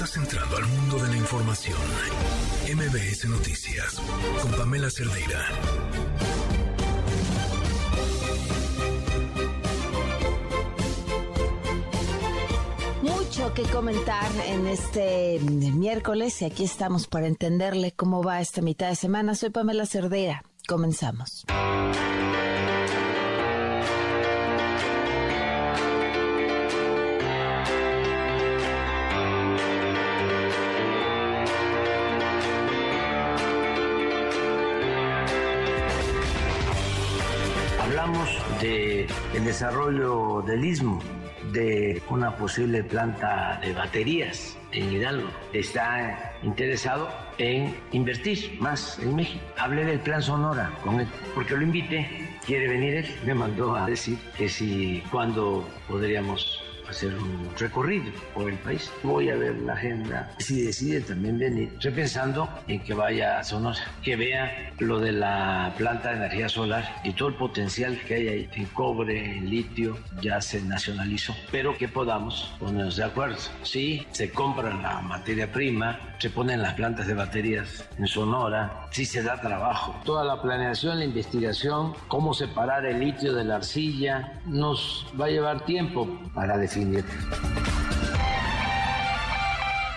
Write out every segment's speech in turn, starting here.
Estás entrando al mundo de la información. MBS Noticias con Pamela Cerdeira. Mucho que comentar en este miércoles y aquí estamos para entenderle cómo va esta mitad de semana. Soy Pamela Cerdeira. Comenzamos. El desarrollo del istmo, de una posible planta de baterías en Hidalgo. Está interesado en invertir más en México. Hablé del plan Sonora con él, porque lo invité. Quiere venir él. Me mandó a decir que si, cuando podríamos hacer un recorrido por el país. Voy a ver la agenda. Si decide también venir, estoy pensando en que vaya a Sonora, que vea lo de la planta de energía solar y todo el potencial que hay ahí en cobre, en litio, ya se nacionalizó, pero que podamos ponernos de acuerdo. Si se compra la materia prima, se ponen las plantas de baterías en Sonora, si se da trabajo. Toda la planeación, la investigación, cómo separar el litio de la arcilla, nos va a llevar tiempo para definir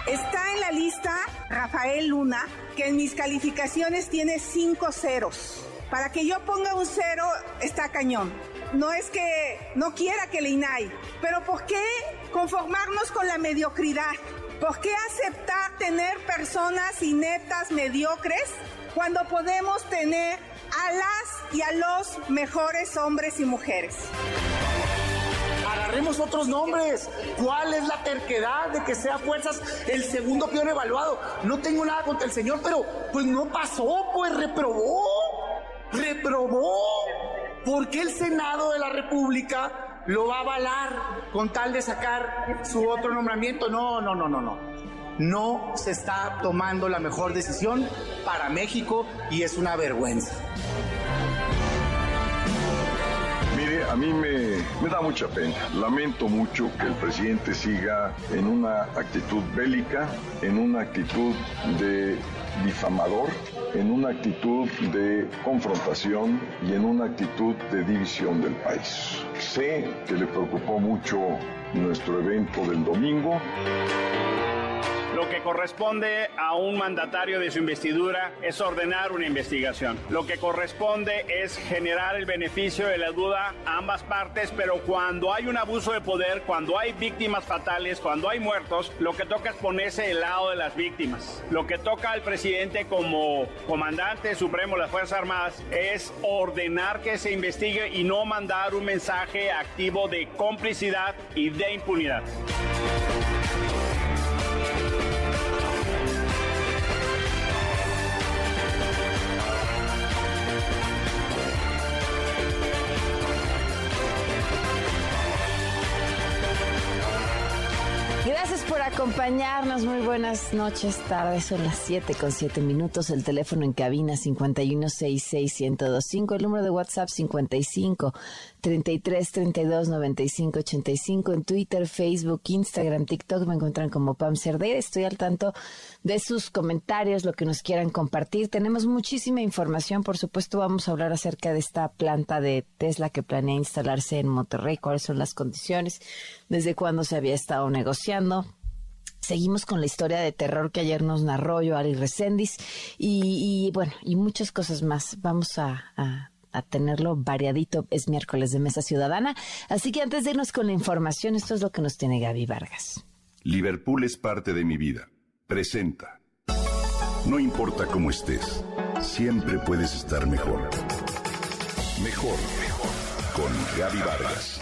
Está en la lista Rafael Luna, que en mis calificaciones tiene cinco ceros. Para que yo ponga un cero está cañón. No es que no quiera que le INAI, pero ¿por qué conformarnos con la mediocridad? ¿Por qué aceptar tener personas inetas, mediocres, cuando podemos tener a las y a los mejores hombres y mujeres? Agarremos otros nombres. ¿Cuál es la terquedad de que sea fuerzas el segundo peor evaluado? No tengo nada contra el señor, pero pues no pasó, pues reprobó. Reprobó. ¿Por qué el Senado de la República lo va a avalar con tal de sacar su otro nombramiento? No, no, no, no, no. No se está tomando la mejor decisión para México y es una vergüenza a mí me, da mucha pena. Lamento mucho que el presidente siga en una actitud bélica, en una actitud de difamador, en una actitud de confrontación y en una actitud de división del país. Sé que le preocupó mucho nuestro evento del domingo. Lo que corresponde a un mandatario de su investidura es ordenar una investigación. Lo que corresponde es generar el beneficio de la duda a ambas partes, pero cuando hay un abuso de poder, cuando hay víctimas fatales, cuando hay muertos, lo que toca es ponerse del lado de las víctimas. Lo que toca al presidente como comandante supremo de las Fuerzas Armadas es ordenar que se investigue y no mandar un mensaje activo de complicidad y de impunidad. Acompañarnos. Muy buenas noches, tardes. Son las 7 con 7 minutos. El teléfono en cabina 5166125. El número de WhatsApp 55 33 32 95 85. En Twitter, Facebook, Instagram, TikTok me encuentran como Pam Cerdeira. Estoy al tanto de sus comentarios, lo que nos quieran compartir. Tenemos muchísima información. Por supuesto, vamos a hablar acerca de esta planta de Tesla que planea instalarse en Monterrey. ¿Cuáles son las condiciones? ¿Desde cuándo se había estado negociando? Seguimos con la historia de terror que ayer nos narró Ari Recendis y, y, bueno, y muchas cosas más. Vamos a, a, a, tenerlo variadito. Es miércoles de Mesa Ciudadana. Así que antes de irnos con la información, esto es lo que nos tiene Gaby Vargas. Liverpool es parte de mi vida. Presenta. No importa cómo estés, siempre puedes estar mejor. Mejor, mejor. Con Gaby Vargas.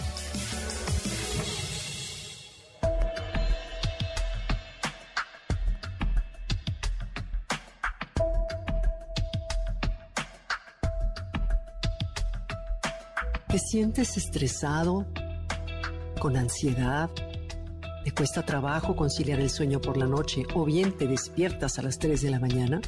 ¿Te sientes estresado? ¿Con ansiedad? ¿Te cuesta trabajo conciliar el sueño por la noche o bien te despiertas a las 3 de la mañana?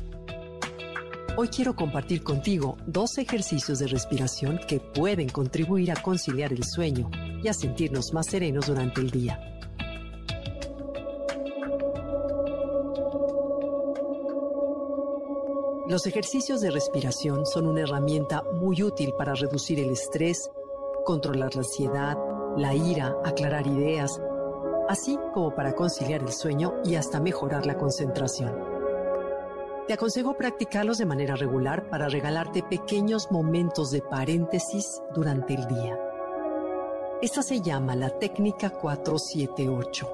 Hoy quiero compartir contigo dos ejercicios de respiración que pueden contribuir a conciliar el sueño y a sentirnos más serenos durante el día. Los ejercicios de respiración son una herramienta muy útil para reducir el estrés, controlar la ansiedad, la ira, aclarar ideas, así como para conciliar el sueño y hasta mejorar la concentración. Te aconsejo practicarlos de manera regular para regalarte pequeños momentos de paréntesis durante el día. Esta se llama la técnica 478.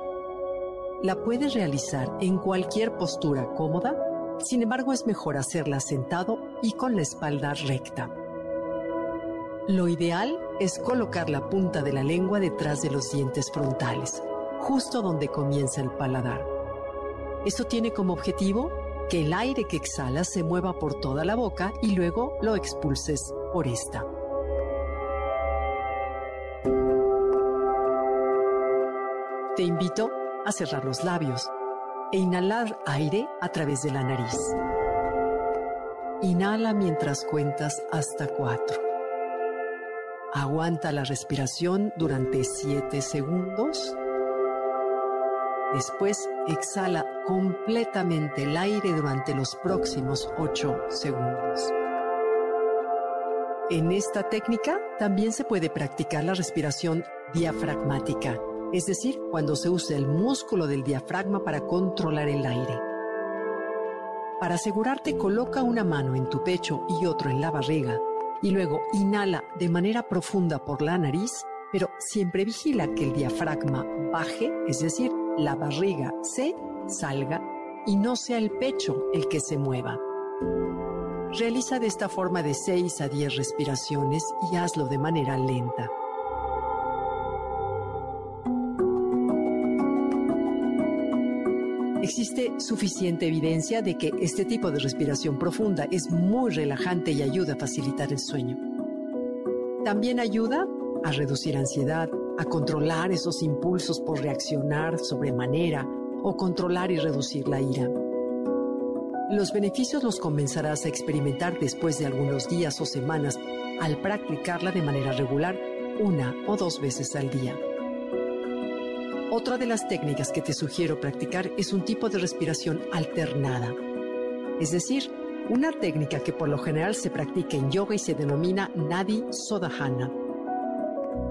La puedes realizar en cualquier postura cómoda, sin embargo es mejor hacerla sentado y con la espalda recta. Lo ideal es colocar la punta de la lengua detrás de los dientes frontales, justo donde comienza el paladar. Esto tiene como objetivo que el aire que exhalas se mueva por toda la boca y luego lo expulses por esta. Te invito a cerrar los labios e inhalar aire a través de la nariz. Inhala mientras cuentas hasta cuatro. Aguanta la respiración durante siete segundos Después exhala completamente el aire durante los próximos 8 segundos. En esta técnica también se puede practicar la respiración diafragmática, es decir, cuando se usa el músculo del diafragma para controlar el aire. Para asegurarte, coloca una mano en tu pecho y otro en la barriga y luego inhala de manera profunda por la nariz, pero siempre vigila que el diafragma baje, es decir, la barriga se salga y no sea el pecho el que se mueva. Realiza de esta forma de 6 a 10 respiraciones y hazlo de manera lenta. Existe suficiente evidencia de que este tipo de respiración profunda es muy relajante y ayuda a facilitar el sueño. También ayuda a reducir ansiedad, a controlar esos impulsos por reaccionar sobremanera o controlar y reducir la ira. Los beneficios los comenzarás a experimentar después de algunos días o semanas al practicarla de manera regular una o dos veces al día. Otra de las técnicas que te sugiero practicar es un tipo de respiración alternada, es decir, una técnica que por lo general se practica en yoga y se denomina Nadi Sodhana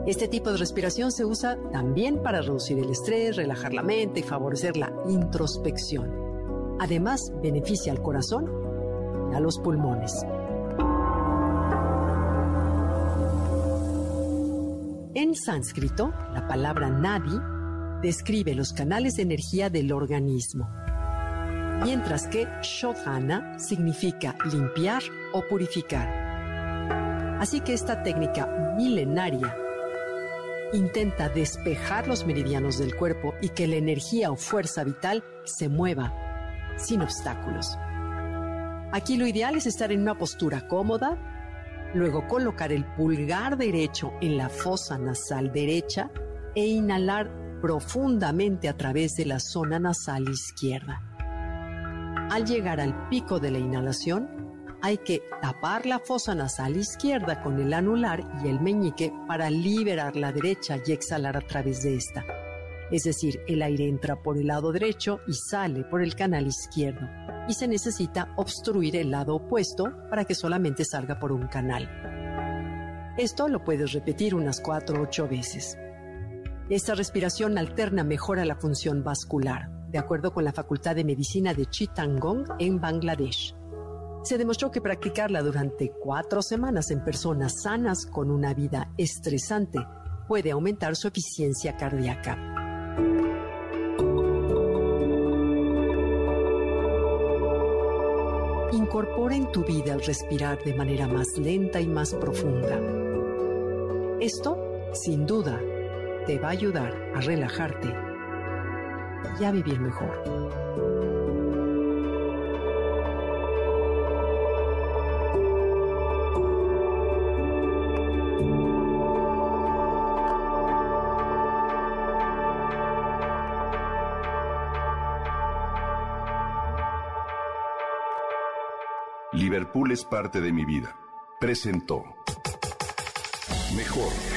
este tipo de respiración se usa también para reducir el estrés, relajar la mente y favorecer la introspección. Además, beneficia al corazón y a los pulmones. En sánscrito, la palabra nadi describe los canales de energía del organismo, mientras que shodhana significa limpiar o purificar. Así que esta técnica milenaria intenta despejar los meridianos del cuerpo y que la energía o fuerza vital se mueva sin obstáculos. Aquí lo ideal es estar en una postura cómoda, luego colocar el pulgar derecho en la fosa nasal derecha e inhalar profundamente a través de la zona nasal izquierda. Al llegar al pico de la inhalación, hay que tapar la fosa nasal izquierda con el anular y el meñique para liberar la derecha y exhalar a través de esta. Es decir, el aire entra por el lado derecho y sale por el canal izquierdo. Y se necesita obstruir el lado opuesto para que solamente salga por un canal. Esto lo puedes repetir unas 4 o 8 veces. Esta respiración alterna mejora la función vascular, de acuerdo con la Facultad de Medicina de Chittagong en Bangladesh se demostró que practicarla durante cuatro semanas en personas sanas con una vida estresante puede aumentar su eficiencia cardíaca. Incorpora en tu vida el respirar de manera más lenta y más profunda. Esto, sin duda, te va a ayudar a relajarte y a vivir mejor. Liverpool es parte de mi vida. Presentó Mejor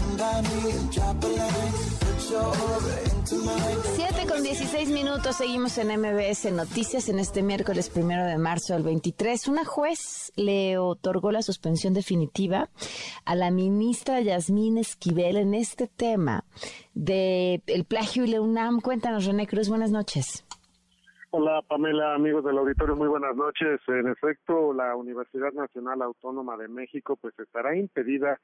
7 con 16 minutos, seguimos en MBS Noticias en este miércoles primero de marzo del 23. Una juez le otorgó la suspensión definitiva a la ministra Yasmín Esquivel en este tema de el plagio y la UNAM. Cuéntanos, René Cruz, buenas noches. Hola Pamela, amigos del auditorio, muy buenas noches. En efecto, la Universidad Nacional Autónoma de México pues estará impedida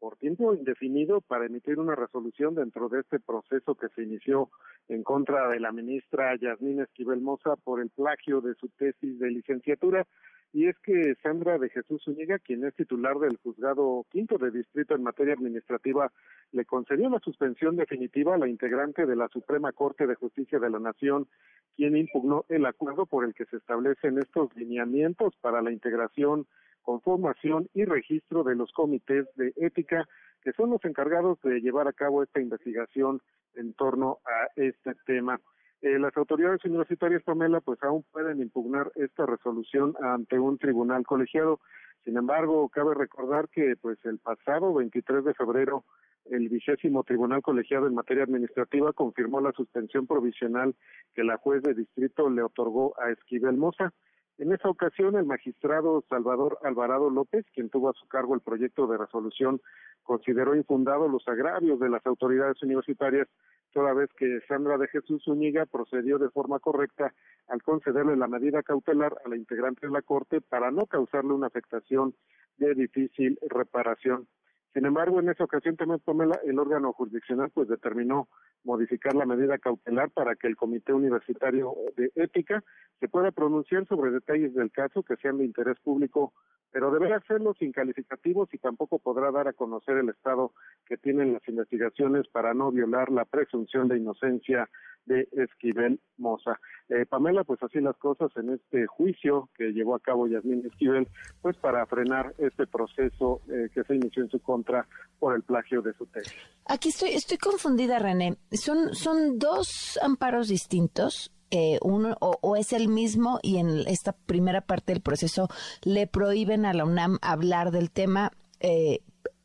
por tiempo indefinido para emitir una resolución dentro de este proceso que se inició en contra de la ministra Yasmín Esquivel Moza por el plagio de su tesis de licenciatura. Y es que Sandra de Jesús Zúñiga, quien es titular del juzgado quinto de distrito en materia administrativa, le concedió la suspensión definitiva a la integrante de la Suprema Corte de Justicia de la Nación, quien impugnó el acuerdo por el que se establecen estos lineamientos para la integración conformación y registro de los comités de ética que son los encargados de llevar a cabo esta investigación en torno a este tema. Eh, las autoridades universitarias, Pamela, pues aún pueden impugnar esta resolución ante un tribunal colegiado. Sin embargo, cabe recordar que pues el pasado 23 de febrero el vigésimo Tribunal Colegiado en materia administrativa confirmó la suspensión provisional que la juez de distrito le otorgó a Esquivel Moza. En esa ocasión, el magistrado Salvador Alvarado López, quien tuvo a su cargo el proyecto de resolución, consideró infundado los agravios de las autoridades universitarias, toda vez que Sandra de Jesús Zúñiga procedió de forma correcta al concederle la medida cautelar a la integrante de la Corte para no causarle una afectación de difícil reparación. Sin embargo, en esa ocasión también el órgano jurisdiccional pues determinó modificar la medida cautelar para que el Comité Universitario de Ética se pueda pronunciar sobre detalles del caso que sean de interés público, pero deberá hacerlo sin calificativos y tampoco podrá dar a conocer el estado que tienen las investigaciones para no violar la presunción de inocencia de Esquivel Moza. Eh, Pamela, pues así las cosas en este juicio que llevó a cabo Yasmín Esquivel, pues para frenar este proceso eh, que se inició en su contra por el plagio de su tesis. Aquí estoy, estoy confundida, René. Son, son dos amparos distintos. Eh, uno o, es el mismo y en esta primera parte del proceso le prohíben a la UNAM hablar del tema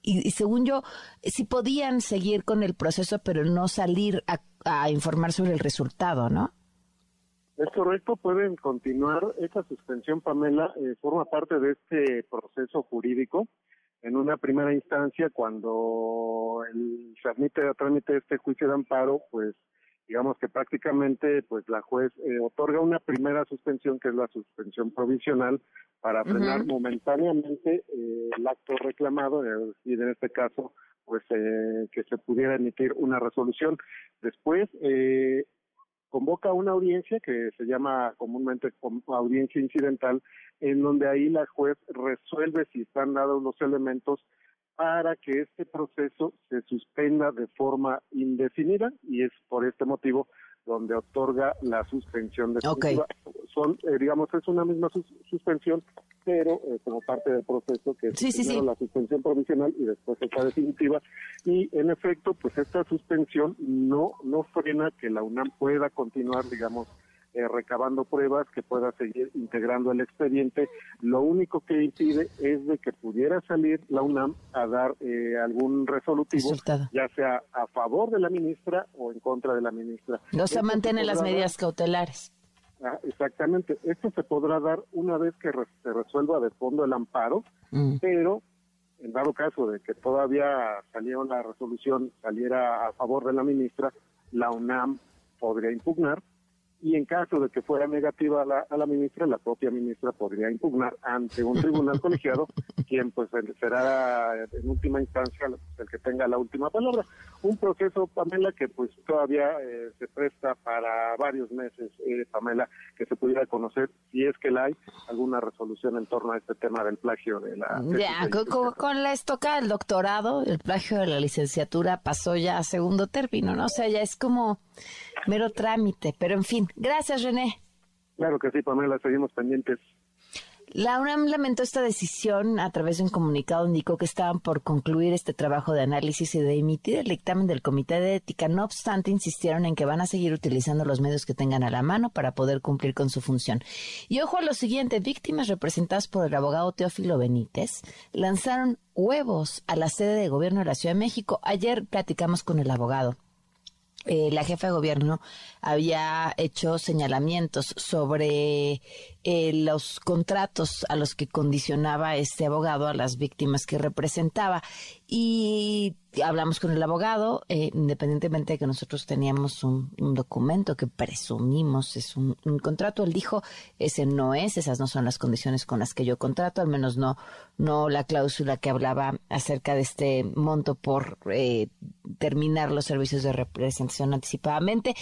y, según yo sí podían seguir con el proceso pero no salir a a informar sobre el resultado, ¿no? Es correcto, pueden continuar. Esta suspensión, Pamela, eh, forma parte de este proceso jurídico. En una primera instancia, cuando el, se admite a trámite este juicio de amparo, pues digamos que prácticamente pues la juez eh, otorga una primera suspensión, que es la suspensión provisional, para frenar momentáneamente eh, el acto reclamado, y en este caso pues eh, que se pudiera emitir una resolución. Después eh, convoca una audiencia que se llama comúnmente audiencia incidental, en donde ahí la juez resuelve si están dados los elementos para que este proceso se suspenda de forma indefinida y es por este motivo donde otorga la suspensión definitiva. Son, eh, digamos, es una misma suspensión, pero eh, como parte del proceso que es la suspensión provisional y después está definitiva. Y en efecto, pues esta suspensión no, no frena que la UNAM pueda continuar, digamos, eh, recabando pruebas, que pueda seguir integrando el expediente. Lo único que impide es de que pudiera salir la UNAM a dar eh, algún resolutivo, ya sea a favor de la ministra o en contra de la ministra. No se mantienen las medidas cautelares. Ah, exactamente. Esto se podrá dar una vez que se resuelva de fondo el amparo, mm. pero en dado caso de que todavía saliera la resolución, saliera a favor de la ministra, la UNAM podría impugnar y en caso de que fuera negativa a la, a la ministra, la propia ministra podría impugnar ante un tribunal colegiado, quien pues será en última instancia el que tenga la última palabra. Un proceso, Pamela, que pues todavía eh, se presta para varios meses, eh, Pamela, que se pudiera conocer si es que la hay alguna resolución en torno a este tema del plagio de la... Ya, con, la estoca del doctorado, el plagio de la licenciatura pasó ya a segundo término, ¿no? O sea, ya es como mero trámite, pero en fin, Gracias, René. Claro que sí, Pamela, seguimos pendientes. La UNAM lamentó esta decisión a través de un comunicado. Indicó que estaban por concluir este trabajo de análisis y de emitir el dictamen del Comité de Ética. No obstante, insistieron en que van a seguir utilizando los medios que tengan a la mano para poder cumplir con su función. Y ojo a lo siguiente, víctimas representadas por el abogado Teófilo Benítez lanzaron huevos a la sede de gobierno de la Ciudad de México. Ayer platicamos con el abogado. Eh, la jefa de gobierno había hecho señalamientos sobre eh, los contratos a los que condicionaba este abogado a las víctimas que representaba. Y hablamos con el abogado, eh, independientemente de que nosotros teníamos un, documento que presumimos es un, contrato, él dijo, ese no es, esas no son las condiciones con las que yo contrato, al menos no, no la cláusula que hablaba acerca de este monto por eh, terminar los servicios de representación anticipadamente.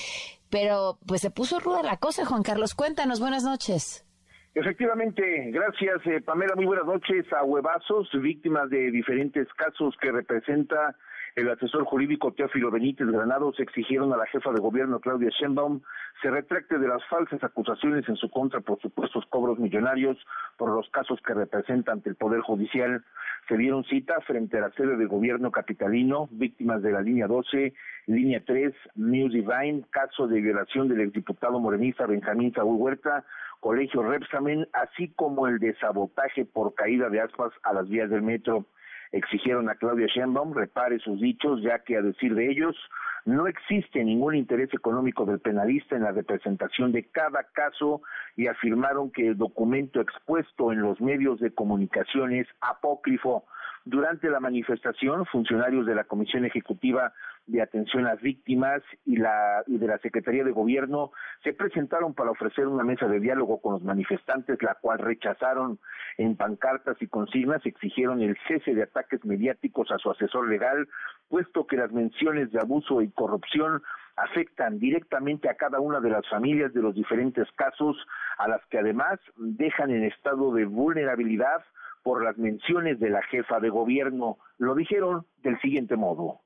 Pero pues se puso ruda la cosa, Juan Carlos. Cuéntanos, buenas noches. Efectivamente, gracias eh, Pamela, muy buenas noches a huevazos, víctimas de diferentes casos que representa el asesor jurídico Teófilo Benítez Granados exigieron a la jefa de gobierno Claudia Sheinbaum se retracte de las falsas acusaciones en su contra por supuestos cobros millonarios por los casos que representa ante el Poder Judicial. Se dieron cita frente a la sede del gobierno capitalino, víctimas de la línea 12, línea 3, News Divine, caso de violación del exdiputado morenista Benjamín Saúl Huerta, Colegio Repsamen, así como el de sabotaje por caída de aspas a las vías del metro. Exigieron a Claudia Sheinbaum repare sus dichos, ya que a decir de ellos, no existe ningún interés económico del penalista en la representación de cada caso y afirmaron que el documento expuesto en los medios de comunicación es apócrifo. Durante la manifestación, funcionarios de la Comisión Ejecutiva de Atención a las Víctimas y, la, y de la Secretaría de Gobierno se presentaron para ofrecer una mesa de diálogo con los manifestantes, la cual rechazaron en pancartas y consignas, exigieron el cese de ataques mediáticos a su asesor legal, puesto que las menciones de abuso y corrupción afectan directamente a cada una de las familias de los diferentes casos, a las que además dejan en estado de vulnerabilidad por las menciones de la jefa de gobierno. Lo dijeron del siguiente modo.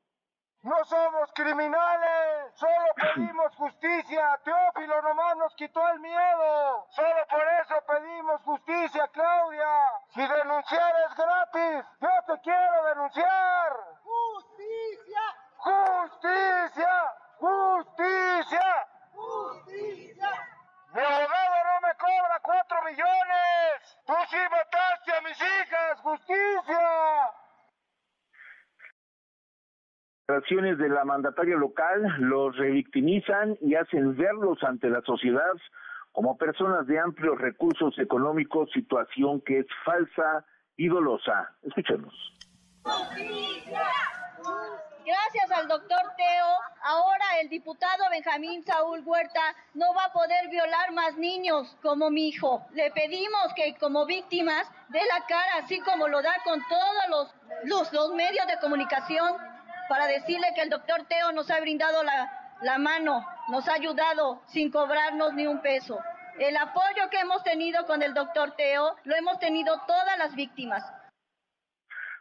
No somos criminales, solo pedimos justicia. Teófilo nomás nos quitó el miedo. Solo por eso pedimos justicia, Claudia. Si denunciar es gratis, yo te quiero denunciar. Justicia. Justicia. Justicia. Justicia. Mi abogado cobra cuatro millones. Tú sí mataste a mis hijas. Justicia declaraciones de la mandataria local los revictimizan y hacen verlos ante la sociedad como personas de amplios recursos económicos, situación que es falsa y dolosa. Escuchemos. Gracias al doctor Teo, ahora el diputado Benjamín Saúl Huerta no va a poder violar más niños como mi hijo. Le pedimos que como víctimas dé la cara, así como lo da con todos los, los, medios de comunicación para decirle que el doctor Teo nos ha brindado la, mano, nos ha ayudado sin cobrarnos ni un peso. El apoyo que hemos tenido con el doctor Teo lo hemos tenido todas las víctimas.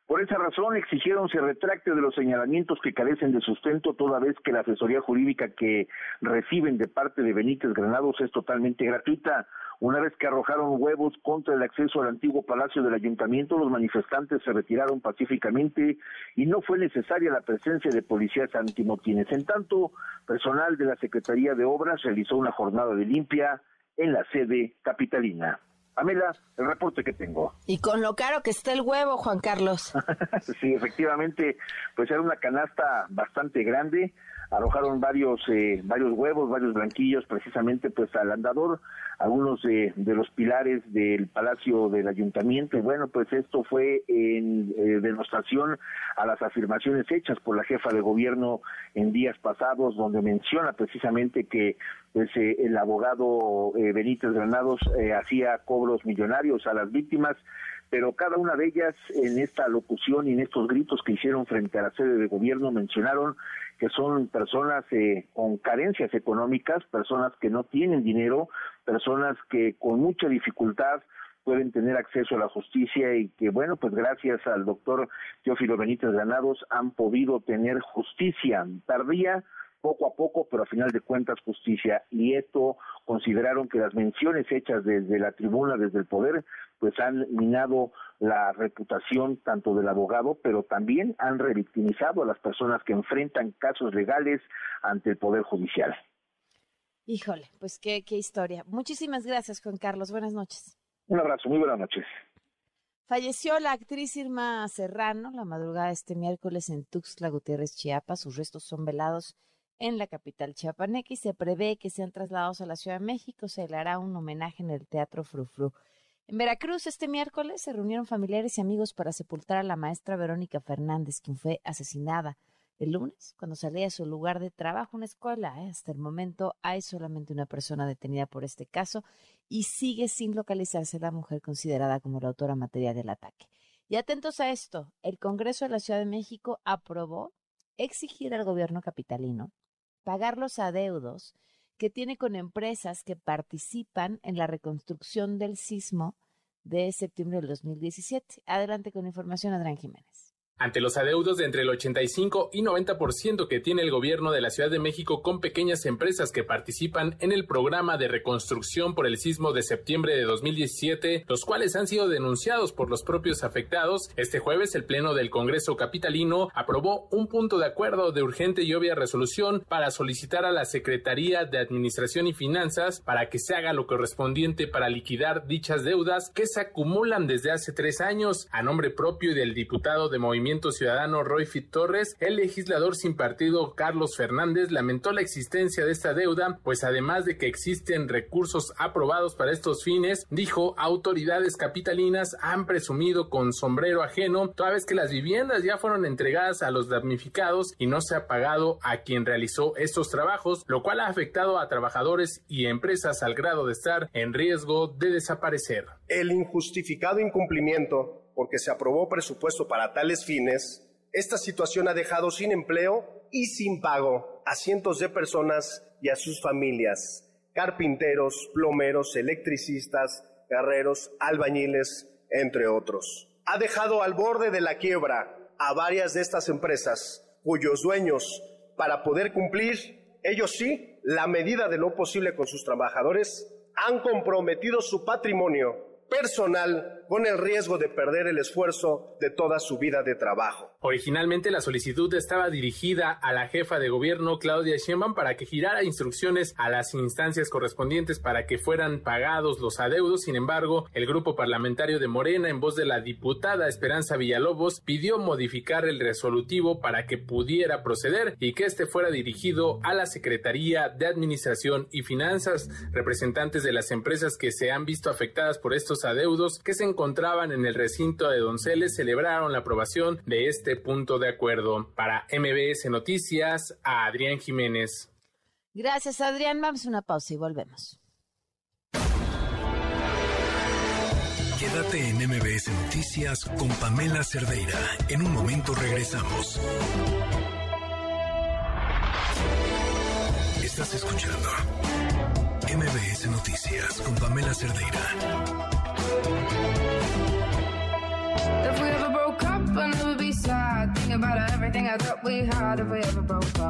Por esa razón exigieron se retracte de los señalamientos que carecen de sustento toda vez que la asesoría jurídica que reciben de parte de Benítez Granados es totalmente gratuita. Una vez que arrojaron huevos contra el acceso al antiguo palacio del ayuntamiento, los manifestantes se retiraron pacíficamente y no fue necesaria la presencia de policías antimotines. En tanto, personal de la Secretaría de Obras realizó una jornada de limpia en la sede capitalina. Pamela, el reporte que tengo. Y con lo caro que está el huevo, Juan Carlos. sí, efectivamente, pues era una canasta bastante grande arrojaron varios eh, varios huevos, varios blanquillos precisamente pues al andador, algunos de los pilares del Palacio del Ayuntamiento. Y bueno pues esto fue en eh, demostración a las afirmaciones hechas por la jefa de gobierno en días pasados donde menciona precisamente que pues eh, el abogado Benítez Granados hacía cobros millonarios a las víctimas pero cada una de ellas en esta locución y en estos gritos que hicieron frente a la sede de gobierno mencionaron que son personas eh, con carencias económicas, personas que no tienen dinero, personas que con mucha dificultad pueden tener acceso a la justicia y que, bueno, pues gracias al doctor Teófilo Benítez Granados han podido tener justicia tardía, poco a poco, pero a final de cuentas justicia. Y esto consideraron que las menciones hechas desde la tribuna, desde el poder, pues han minado la reputación tanto del abogado, pero también han revictimizado a las personas que enfrentan casos legales ante el Poder Judicial. Híjole, pues qué, qué historia. Muchísimas gracias, Juan Carlos. Buenas noches. Un abrazo, muy buenas noches. Falleció la actriz Irma Serrano la madrugada de este miércoles en Tuxtla Gutiérrez, Chiapas. Sus restos son velados en la capital chiapaneca y se prevé que sean trasladados a la Ciudad de México. Se le hará un homenaje en el Teatro Frufru. En Veracruz, este miércoles, se reunieron familiares y amigos para sepultar a la maestra Verónica Fernández, quien fue asesinada el lunes cuando salía de su lugar de trabajo, una escuela. ¿eh? Hasta el momento hay solamente una persona detenida por este caso y sigue sin localizarse la mujer considerada como la autora material del ataque. Y atentos a esto, el Congreso de la Ciudad de México aprobó exigir al gobierno capitalino pagar los adeudos que tiene con empresas que participan en la reconstrucción del sismo de septiembre del 2017. Adelante con información, Adrián Jiménez. Ante los adeudos de entre el 85 y 90% que tiene el gobierno de la Ciudad de México con pequeñas empresas que participan en el programa de reconstrucción por el sismo de septiembre de 2017, los cuales han sido denunciados por los propios afectados, este jueves el Pleno del Congreso Capitalino aprobó un punto de acuerdo de urgente y obvia resolución para solicitar a la Secretaría de Administración y Finanzas para que se haga lo correspondiente para liquidar dichas deudas que se acumulan desde hace tres años a nombre propio y del diputado de Movimiento Ciudadano Roy Torres, el legislador sin partido Carlos Fernández lamentó la existencia de esta deuda, pues además de que existen recursos aprobados para estos fines, dijo autoridades capitalinas han presumido con sombrero ajeno, toda vez que las viviendas ya fueron entregadas a los damnificados y no se ha pagado a quien realizó estos trabajos, lo cual ha afectado a trabajadores y empresas al grado de estar en riesgo de desaparecer. El injustificado incumplimiento porque se aprobó presupuesto para tales fines, esta situación ha dejado sin empleo y sin pago a cientos de personas y a sus familias, carpinteros, plomeros, electricistas, guerreros, albañiles, entre otros. Ha dejado al borde de la quiebra a varias de estas empresas, cuyos dueños, para poder cumplir, ellos sí, la medida de lo posible con sus trabajadores, han comprometido su patrimonio personal con el riesgo de perder el esfuerzo de toda su vida de trabajo. Originalmente la solicitud estaba dirigida a la jefa de gobierno Claudia Sheinbaum para que girara instrucciones a las instancias correspondientes para que fueran pagados los adeudos. Sin embargo, el grupo parlamentario de Morena, en voz de la diputada Esperanza Villalobos, pidió modificar el resolutivo para que pudiera proceder y que este fuera dirigido a la Secretaría de Administración y Finanzas. Representantes de las empresas que se han visto afectadas por estos adeudos que se encontraban en el recinto de Donceles celebraron la aprobación de este punto de acuerdo. Para MBS Noticias, a Adrián Jiménez. Gracias, Adrián. Vamos a una pausa y volvemos. Quédate en MBS Noticias con Pamela Cerdeira. En un momento regresamos. Estás escuchando MBS Noticias con Pamela Cerdeira.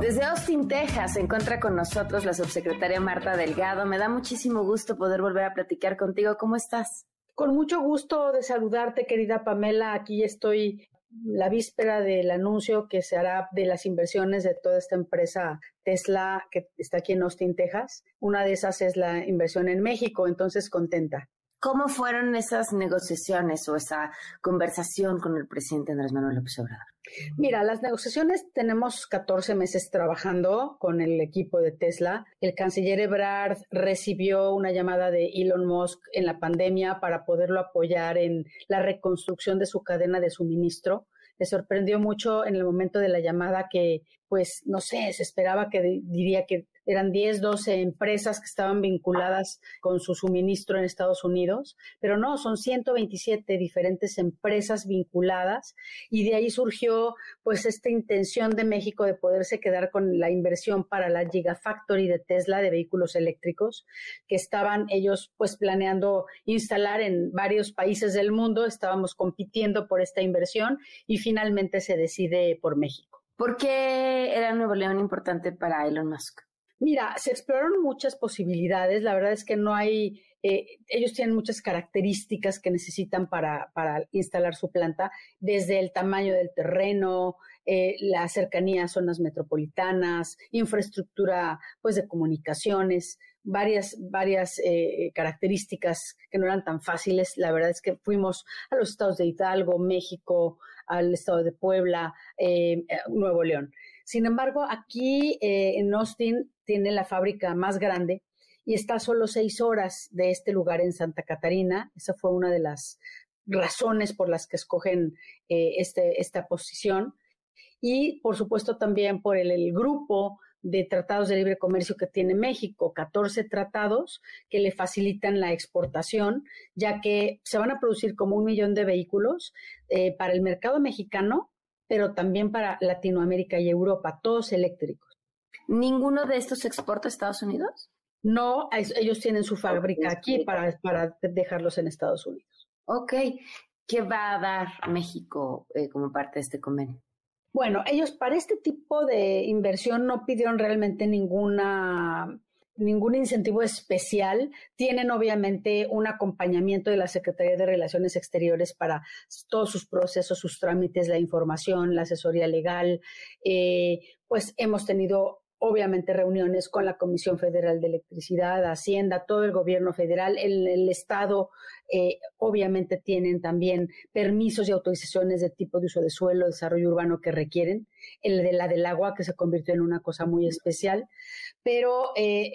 Desde Austin, Texas, se encuentra con nosotros la subsecretaria Marta Delgado. Me da muchísimo gusto poder volver a platicar contigo. ¿Cómo estás? Con mucho gusto de saludarte, querida Pamela. Aquí estoy la víspera del anuncio que se hará de las inversiones de toda esta empresa Tesla que está aquí en Austin, Texas. Una de esas es la inversión en México, entonces contenta. ¿Cómo fueron esas negociaciones o esa conversación con el presidente Andrés Manuel López Obrador? Mira, las negociaciones tenemos 14 meses trabajando con el equipo de Tesla. El canciller Ebrard recibió una llamada de Elon Musk en la pandemia para poderlo apoyar en la reconstrucción de su cadena de suministro. Le sorprendió mucho en el momento de la llamada que, pues, no sé, se esperaba que diría que eran 10, 12 empresas que estaban vinculadas con su suministro en Estados Unidos, pero no, son 127 diferentes empresas vinculadas y de ahí surgió pues esta intención de México de poderse quedar con la inversión para la Gigafactory de Tesla de vehículos eléctricos que estaban ellos pues planeando instalar en varios países del mundo, estábamos compitiendo por esta inversión y finalmente se decide por México. ¿Por qué era Nuevo León importante para Elon Musk? Mira, se exploraron muchas posibilidades. La verdad es que no hay, eh, ellos tienen muchas características que necesitan para, para, instalar su planta, desde el tamaño del terreno, eh, la cercanía a zonas metropolitanas, infraestructura pues de comunicaciones, varias, varias eh, características que no eran tan fáciles. La verdad es que fuimos a los estados de Hidalgo, México, al estado de Puebla, eh, Nuevo León. Sin embargo, aquí en Austin tiene la fábrica más grande y está a solo seis horas de este lugar en Santa Catarina. Esa fue una de las razones por las que escogen este, esta posición y por supuesto también por el, grupo de tratados de libre comercio que tiene México, 14 tratados que le facilitan la exportación, ya que se van a producir como un millón de vehículos eh, para el mercado mexicano, pero también para Latinoamérica y Europa, todos eléctricos. ¿Ninguno de estos exporta a Estados Unidos? No, ellos tienen su fábrica aquí para, para dejarlos en Estados Unidos. Ok. ¿Qué va a dar México eh, como parte de este convenio? Bueno, ellos para este tipo de inversión no pidieron realmente ninguna ningún incentivo especial. Tienen obviamente un acompañamiento de la Secretaría de Relaciones Exteriores para todos sus procesos, sus trámites, la información, la asesoría legal. Eh, pues hemos tenido obviamente reuniones con la Comisión Federal de Electricidad, Hacienda, todo el gobierno federal, el, Estado, eh, obviamente tienen también permisos y autorizaciones de tipo de uso de suelo, desarrollo urbano que requieren, el de la del agua que se convirtió en una cosa muy especial, pero eh,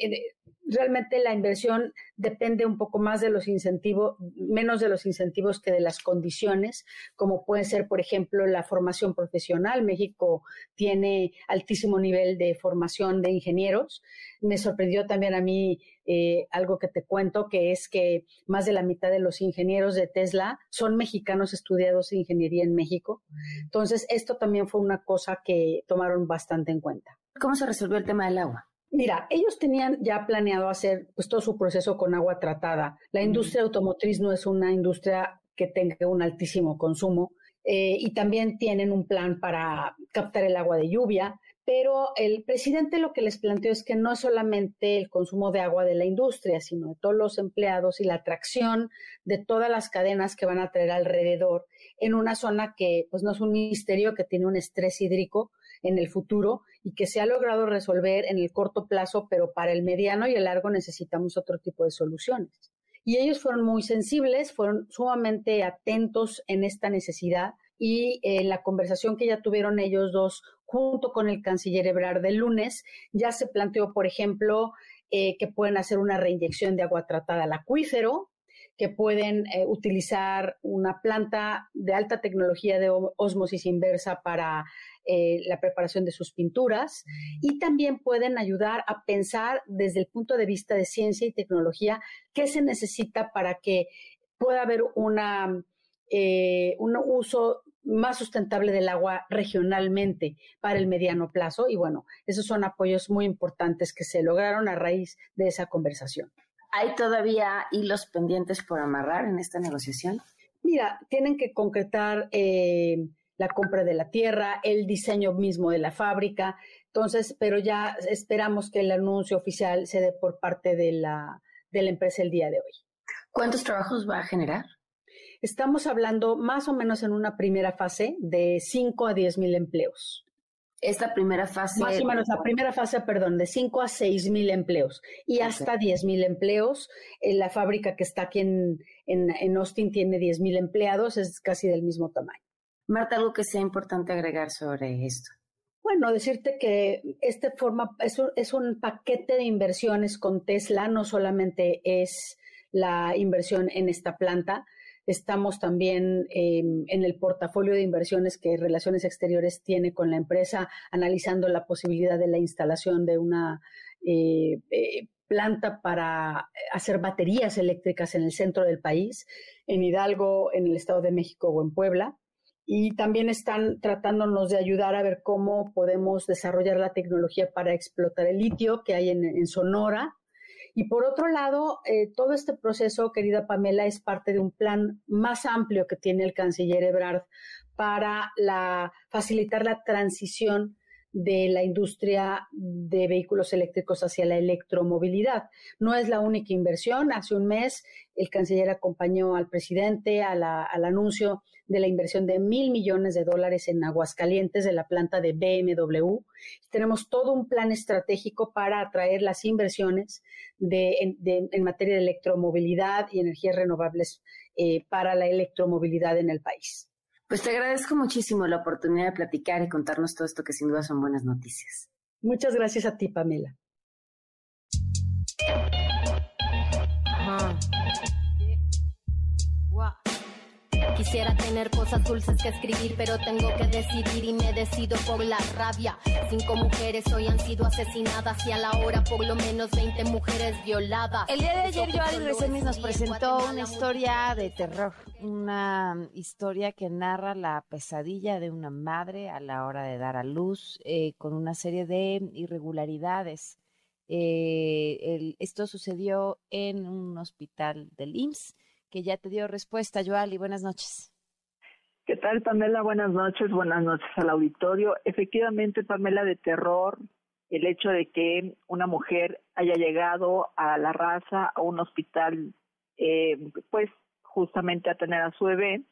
realmente la inversión depende un poco más de los incentivos, menos de los incentivos que de las condiciones, como puede ser, por ejemplo, la formación profesional. México tiene altísimo nivel de formación de ingenieros. Me sorprendió también a mí eh, algo que te cuento, que es que más de la mitad de los ingenieros de Tesla son mexicanos estudiados en ingeniería en México. Entonces, esto también fue una cosa que tomaron bastante en cuenta. ¿Cómo se resolvió el tema del agua? Mira, ellos tenían ya planeado hacer pues, todo su proceso con agua tratada. La industria automotriz no es una industria que tenga un altísimo consumo eh, y también tienen un plan para captar el agua de lluvia. Pero el presidente lo que les planteó es que no solamente el consumo de agua de la industria, sino de todos los empleados y la atracción de todas las cadenas que van a traer alrededor en una zona que pues no es un misterio, que tiene un estrés hídrico en el futuro y que se ha logrado resolver en el corto plazo, pero para el mediano y el largo necesitamos otro tipo de soluciones. Y ellos fueron muy sensibles, fueron sumamente atentos en esta necesidad y eh, la conversación que ya tuvieron ellos dos junto con el canciller Ebrard del lunes, ya se planteó, por ejemplo, eh, que pueden hacer una reinyección de agua tratada al acuífero, que pueden eh, utilizar una planta de alta tecnología de osmosis inversa para eh, la preparación de sus pinturas y también pueden ayudar a pensar desde el punto de vista de ciencia y tecnología qué se necesita para que pueda haber eh, un uso más sustentable del agua regionalmente para el mediano plazo. Y bueno, esos son apoyos muy importantes que se lograron a raíz de esa conversación. ¿Hay todavía hilos pendientes por amarrar en esta negociación? Mira, tienen que concretar eh, la compra de la tierra, el diseño mismo de la fábrica. Entonces, pero ya esperamos que el anuncio oficial se dé por parte de la, de la empresa el día de hoy. ¿Cuántos trabajos va a generar? Estamos hablando más o menos en una primera fase de 5 a 10 mil empleos. Esta primera fase. Más o menos, la primera fase, perdón, de 5 a 6 mil empleos y hasta 10 mil empleos. En la fábrica que está aquí en, en, en Austin tiene 10 mil empleados, es casi del mismo tamaño. Marta, algo que sea importante agregar sobre esto. Bueno, decirte que este forma es un, es un paquete de inversiones con Tesla, no solamente es la inversión en esta planta, estamos también em, en el portafolio de inversiones que Relaciones Exteriores tiene con la empresa, analizando la posibilidad de la instalación de una eh, eh, planta para hacer baterías eléctricas en el centro del país, en Hidalgo, en el Estado de México o en Puebla y también están tratándonos de ayudar a ver cómo podemos desarrollar la tecnología para explotar el litio que hay en, Sonora. Y por otro lado, eh, todo este proceso, querida Pamela, es parte de un plan más amplio que tiene el canciller Ebrard para la, facilitar la transición de la industria de vehículos eléctricos hacia la electromovilidad. No es la única inversión. Hace un mes el canciller acompañó al presidente al anuncio de la inversión de mil millones de dólares en Aguascalientes de la planta de BMW. Tenemos todo un plan estratégico para atraer las inversiones de, en materia de electromovilidad y energías renovables eh, para la electromovilidad en el país. Pues te agradezco muchísimo la oportunidad de platicar y contarnos todo esto que sin duda son buenas noticias. Muchas gracias a ti, Pamela. Quisiera tener cosas dulces que escribir, pero tengo que decidir y me decido por la rabia. Cinco mujeres hoy han sido asesinadas y a la hora por lo menos 20 mujeres violadas. El día de ayer Joali Resémiz nos presentó una historia de terror, una historia que narra la pesadilla de una madre a la hora de dar a luz eh, con una serie de irregularidades. Eh, esto sucedió en un hospital del IMSS que ya te dio respuesta, Joali. Buenas noches. ¿Qué tal, Pamela? Buenas noches, buenas noches al auditorio. Efectivamente, Pamela, de terror, el hecho de que una mujer haya llegado a la raza, a un hospital, eh, pues justamente a tener a su bebé,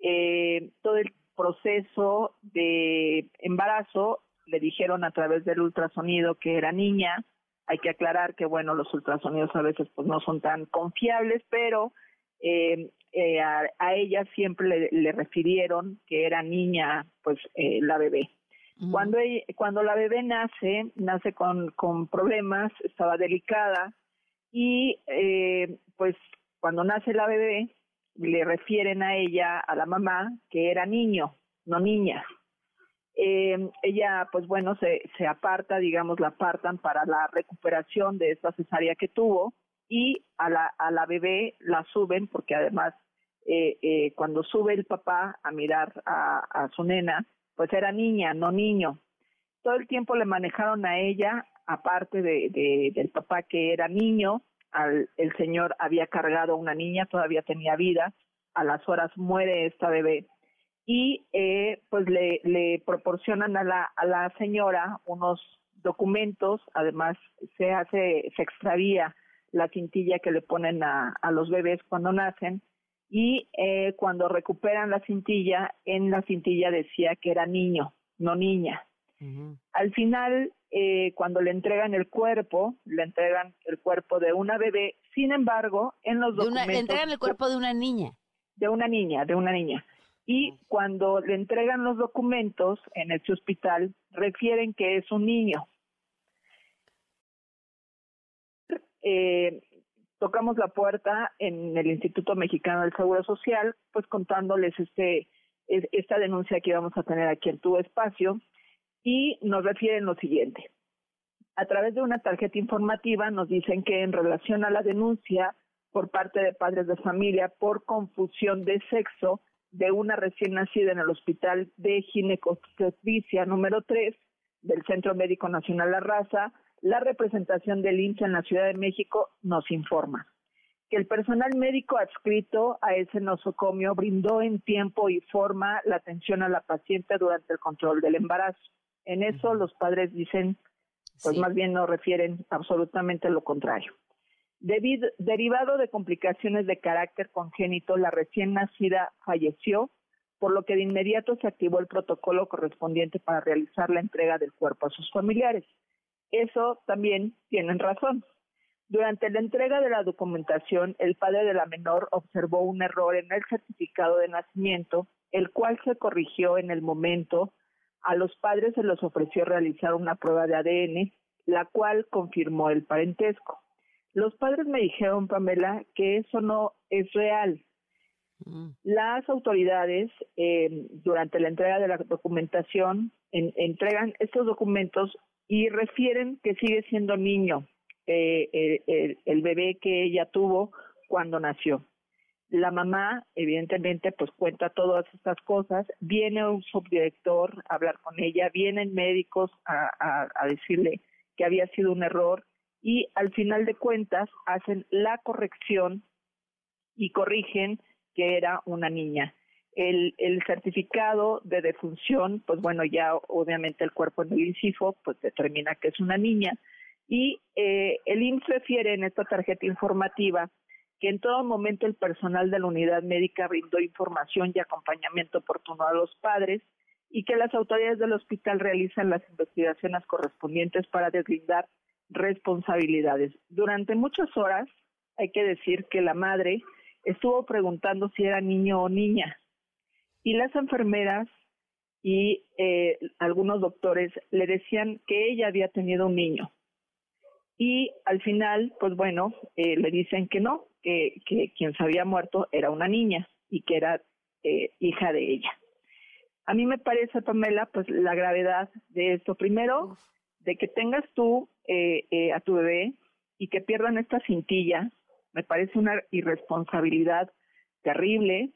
eh, todo el proceso de embarazo le dijeron a través del ultrasonido que era niña. Hay que aclarar que, bueno, los ultrasonidos a veces pues no son tan confiables, pero eh, eh, a, ella siempre le, refirieron que era niña, pues eh, la bebé. Cuando, cuando la bebé nace, nace con, con problemas, estaba delicada y eh, pues cuando nace la bebé le refieren a ella, a la mamá, que era niño, no niña. Eh, ella, pues bueno, se, se aparta, digamos, la apartan para la recuperación de esta cesárea que tuvo y a la, a la bebé la suben porque además eh, eh, cuando sube el papá a mirar a, su nena, pues era niña, no niño. Todo el tiempo le manejaron a ella, aparte de, de, del papá que era niño, al, el señor había cargado a una niña, todavía tenía vida, a las horas muere esta bebé y eh, pues le, le proporcionan a la, a la señora unos documentos, además se hace, se extravía la cintilla que le ponen a, a los bebés cuando nacen y eh, cuando recuperan la cintilla, en la cintilla decía que era niño, no niña. Al final, eh, cuando le entregan el cuerpo, le entregan el cuerpo de una bebé, sin embargo, en los documentos... le entregan el cuerpo de una niña. De una niña, de una niña. Y cuando le entregan los documentos en ese hospital, refieren que es un niño. Eh, tocamos la puerta en el Instituto Mexicano del Seguro Social, pues contándoles este esta denuncia que íbamos a tener aquí en tu espacio y nos refieren lo siguiente. A través de una tarjeta informativa nos dicen que en relación a la denuncia por parte de padres de familia por confusión de sexo de una recién nacida en el Hospital de Ginecobstetricia número 3 del Centro Médico Nacional La Raza, la representación del IMSS en la Ciudad de México nos informa que el personal médico adscrito a ese nosocomio brindó en tiempo y forma la atención a la paciente durante el control del embarazo. En eso los padres dicen, pues más bien no refieren absolutamente lo contrario. Debido, derivado de complicaciones de carácter congénito, la recién nacida falleció, por lo que de inmediato se activó el protocolo correspondiente para realizar la entrega del cuerpo a sus familiares. Eso también tienen razón. Durante la entrega de la documentación, el padre de la menor observó un error en el certificado de nacimiento, el cual se corrigió en el momento. A los padres se les ofreció realizar una prueba de ADN, la cual confirmó el parentesco. Los padres me dijeron, Pamela, que eso no es real. Mm. Las autoridades, eh, durante la entrega de la documentación, entregan estos documentos y refieren que sigue siendo niño eh, el, bebé que ella tuvo cuando nació. La mamá, evidentemente, pues cuenta todas estas cosas. Viene un subdirector a hablar con ella, vienen médicos a, a decirle que había sido un error y al final de cuentas hacen la corrección y corrigen que era una niña. El, el certificado de defunción, pues bueno, ya obviamente el cuerpo en el INCIFO, pues determina que es una niña. Y eh, el IMSS refiere en esta tarjeta informativa que en todo momento el personal de la unidad médica brindó información y acompañamiento oportuno a los padres y que las autoridades del hospital realizan las investigaciones correspondientes para deslindar responsabilidades. Durante muchas horas, hay que decir que la madre estuvo preguntando si era niño o niña y las enfermeras y eh, algunos doctores le decían que ella había tenido un niño. Y al final, pues bueno, eh, le dicen que no, que, que, quien se había muerto era una niña y que era eh, hija de ella. A mí me parece, Pamela, pues la gravedad de esto. Primero, de que tengas tú eh, a tu bebé y que pierdan esta cintilla, me parece una irresponsabilidad terrible,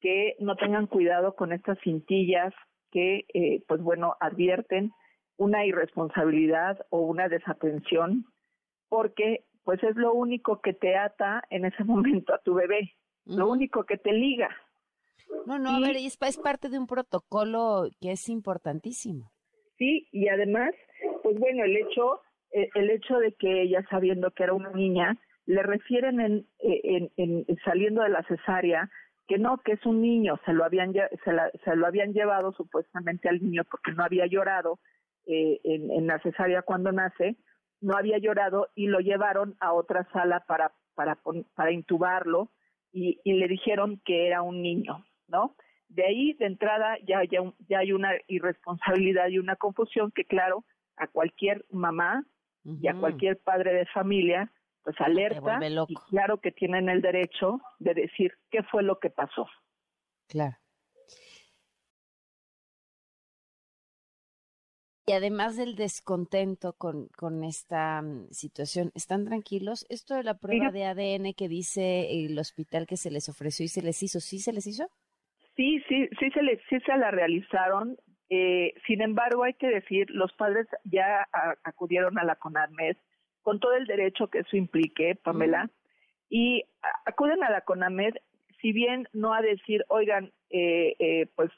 que no tengan cuidado con estas cintillas que, pues bueno, advierten una irresponsabilidad o una desatención porque pues es lo único que te ata en ese momento a tu bebé, lo único que te liga. No, no, a ver, es, es parte de un protocolo que es importantísimo. Sí, y además, pues bueno, el hecho, eh, el hecho de que ella sabiendo que era una niña, le refieren en, eh, en, saliendo de la cesárea que no, que es un niño, se lo habían se, la, se lo habían llevado supuestamente al niño porque no había llorado eh, en, en la cesárea cuando nace, no había llorado y lo llevaron a otra sala para, para, para intubarlo y, y le dijeron que era un niño, ¿no? De ahí, de entrada, ya, ya, ya hay una irresponsabilidad y una confusión que, claro, a cualquier mamá y a cualquier padre de familia, pues alerta y claro que tienen el derecho de decir qué fue lo que pasó. Claro. Y además del descontento con, con esta mm, situación, ¿están tranquilos? Esto de la prueba de ADN que dice el hospital que se les ofreció y se les hizo, ¿sí se les hizo? Sí, sí, sí se, les, sí se la realizaron. Eh, sin embargo, hay que decir, los padres ya acudieron a la CONAMED con todo el derecho que eso implique, Pamela, y acuden a la CONAMED, si bien no a decir, oigan, eh, eh, pues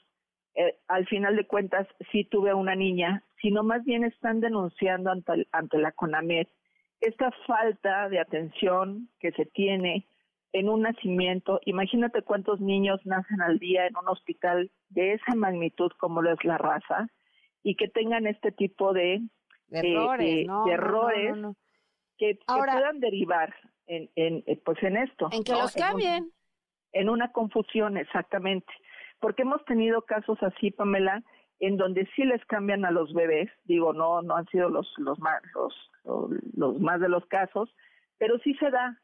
eh, al final de cuentas sí tuve una niña, sino más bien están denunciando ante, ante la CONAMED esta falta de atención que se tiene en un nacimiento. Imagínate cuántos niños nacen al día en un hospital de esa magnitud como lo es la raza y que tengan este tipo de, errores, errores que, puedan derivar en, en, eh, pues en esto. En que los cambien. en una confusión, exactamente porque hemos tenido casos así, Pamela, en donde sí les cambian a los bebés, digo, no, no han sido los, los más, los, los más de los casos, pero sí se da.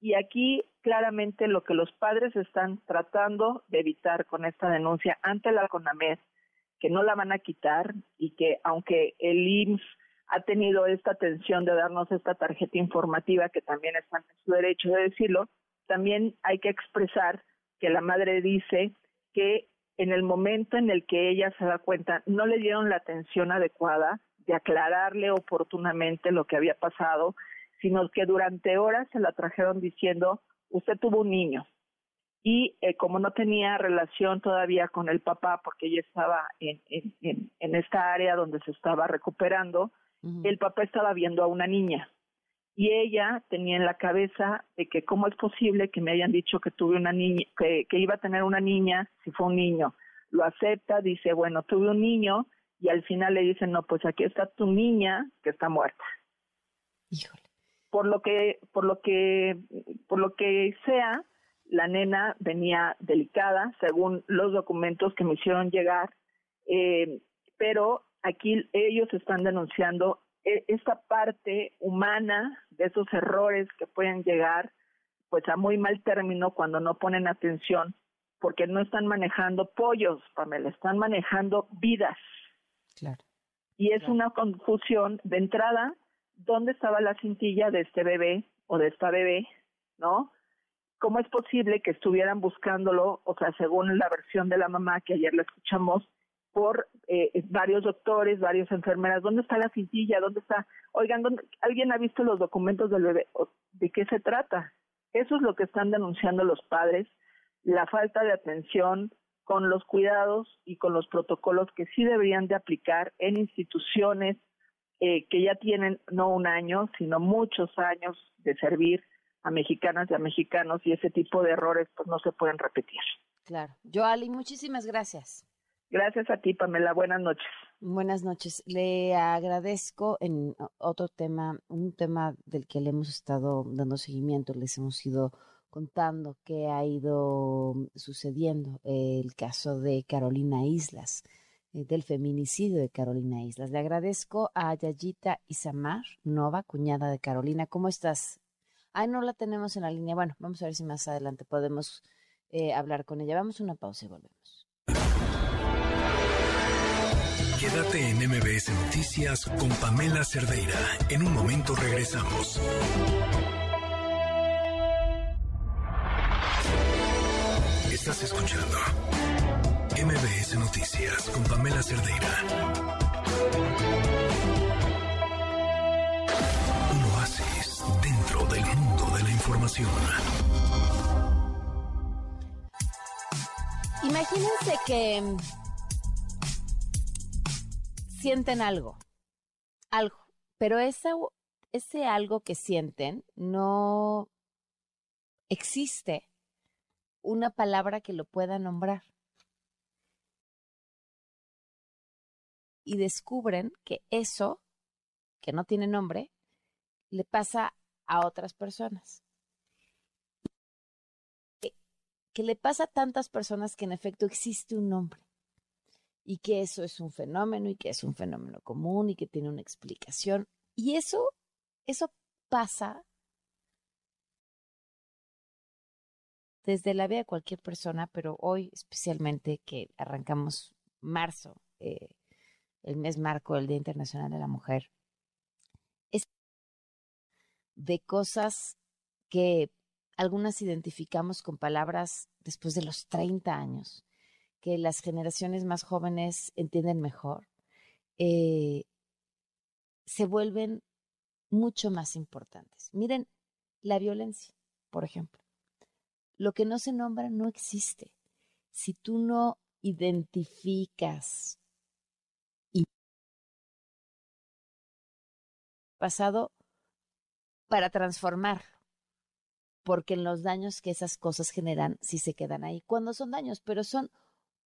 Y aquí claramente lo que los padres están tratando de evitar con esta denuncia ante la CONAMED, que no la van a quitar y que aunque el IMSS ha tenido esta atención de darnos esta tarjeta informativa, que también está en su derecho de decirlo, también hay que expresar que la madre dice que en el momento en el que ella se da cuenta no le dieron la atención adecuada de aclararle oportunamente lo que había pasado, sino que durante horas se la trajeron diciendo, usted tuvo un niño. Y eh, como no tenía relación todavía con el papá, porque ella estaba en, en, en esta área donde se estaba recuperando, el papá estaba viendo a una niña y ella tenía en la cabeza de que cómo es posible que me hayan dicho que tuve una niña, que, iba a tener una niña si fue un niño. Lo acepta, dice, bueno, tuve un niño y al final le dicen, no, pues aquí está tu niña que está muerta. Híjole. Por lo que, por lo que, por lo que sea, la nena venía delicada, según los documentos que me hicieron llegar, eh, pero aquí ellos están denunciando e, esta parte humana de esos errores que pueden llegar pues a muy mal término cuando no ponen atención porque no están manejando pollos, Pamela, están manejando vidas. Claro. Y es una confusión de entrada, ¿dónde estaba la cintilla de este bebé o de esta bebé? ¿No? ¿Cómo es posible que estuvieran buscándolo? O sea, según la versión de la mamá que ayer la escuchamos, por eh, varios doctores, varias enfermeras. ¿Dónde está la cintilla? ¿Dónde está? Oigan, ¿alguien ha visto los documentos del bebé? ¿De qué se trata? Eso es lo que están denunciando los padres, la falta de atención con los cuidados y con los protocolos que sí deberían de aplicar en instituciones eh, que ya tienen no un año, sino muchos años de servir a mexicanas y a mexicanos y ese tipo de errores pues no se pueden repetir. Claro. Joali, muchísimas gracias. Gracias a ti, Pamela. Buenas noches. Buenas noches. Le agradezco en otro tema, un tema del que le hemos estado dando seguimiento, les hemos ido contando qué ha ido sucediendo, el caso de Carolina Islas, eh, del feminicidio de Carolina Islas. Le agradezco a Yayita Isamar Nova, cuñada de Carolina. ¿Cómo estás? Ay, no la tenemos en la línea. Bueno, vamos a ver si más adelante podemos eh, hablar con ella. Vamos a una pausa y volvemos. Quédate en MBS Noticias con Pamela Cerdeira. En un momento regresamos. Estás escuchando MBS Noticias con Pamela Cerdeira. Un oasis dentro del mundo de la información. Imagínense que sienten algo, algo, pero ese algo que sienten no existe una palabra que lo pueda nombrar. Y descubren que eso, que no tiene nombre, le pasa a otras personas. Que le pasa a tantas personas que en efecto existe un nombre y que eso es un fenómeno y que es un fenómeno común y que tiene una explicación. Y eso, eso pasa desde la vida de cualquier persona, pero hoy especialmente que arrancamos marzo, eh, el mes marco, el Día Internacional de la Mujer, es de cosas que algunas identificamos con palabras después de los 30 años, que las generaciones más jóvenes entienden mejor, eh, se vuelven mucho más importantes. Miren, la violencia, por ejemplo. Lo que no se nombra no existe. Si tú no identificas y pasado para transformarlo, porque en los daños que esas cosas generan sí se quedan ahí. Cuando son daños, pero son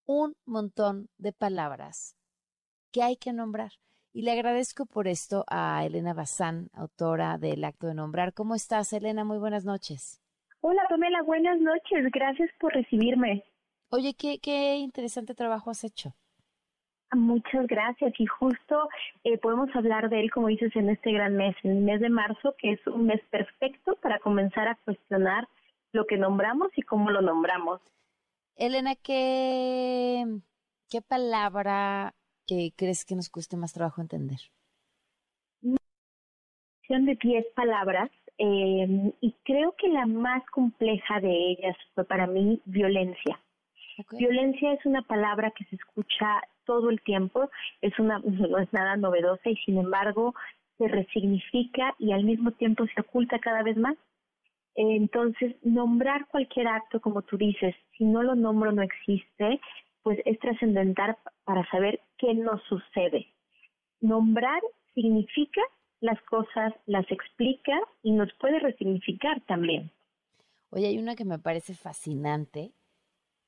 un montón de palabras que hay que nombrar. Y le agradezco por esto a Elena Bazán, autora del Acto de Nombrar. ¿Cómo estás, Elena? Muy buenas noches. Hola, Pamela, buenas noches. Gracias por recibirme. Oye, qué, qué interesante trabajo has hecho. Muchas gracias. Y justo eh, podemos hablar de él, como dices, en este gran mes, en el mes de marzo, que es un mes perfecto para comenzar a cuestionar lo que nombramos y cómo lo nombramos. Elena, ¿qué, qué palabra que crees que nos cueste más trabajo entender? de 10 palabras eh, y creo que la más compleja de ellas fue para mí violencia. Violencia es una palabra que se escucha todo el tiempo, es una no es nada novedosa y sin embargo se resignifica y al mismo tiempo se oculta cada vez más. Entonces, nombrar cualquier acto, como tú dices, si no lo nombro no existe, pues es trascendental para saber qué nos sucede. Nombrar significa las cosas, las explica y nos puede resignificar también. Oye, hay una que me parece fascinante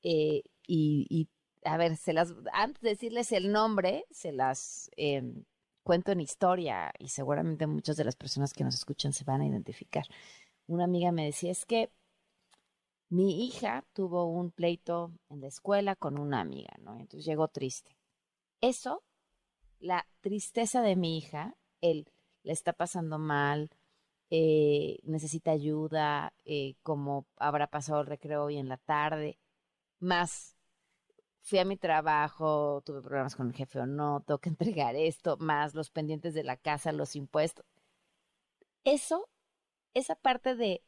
eh, y, a ver, se las, antes de decirles el nombre, se las em, cuento en historia y seguramente muchas de las personas que nos escuchan se van a identificar. Una amiga me decía, es que mi hija tuvo un pleito en la escuela con una amiga, ¿no? Entonces llegó triste. Eso, la tristeza de mi hija, el le está pasando mal, eh, necesita ayuda, eh, como habrá pasado el recreo hoy en la tarde, más fui a mi trabajo, tuve problemas con el jefe o no, tengo que entregar esto, más los pendientes de la casa, los impuestos. Eso, esa parte de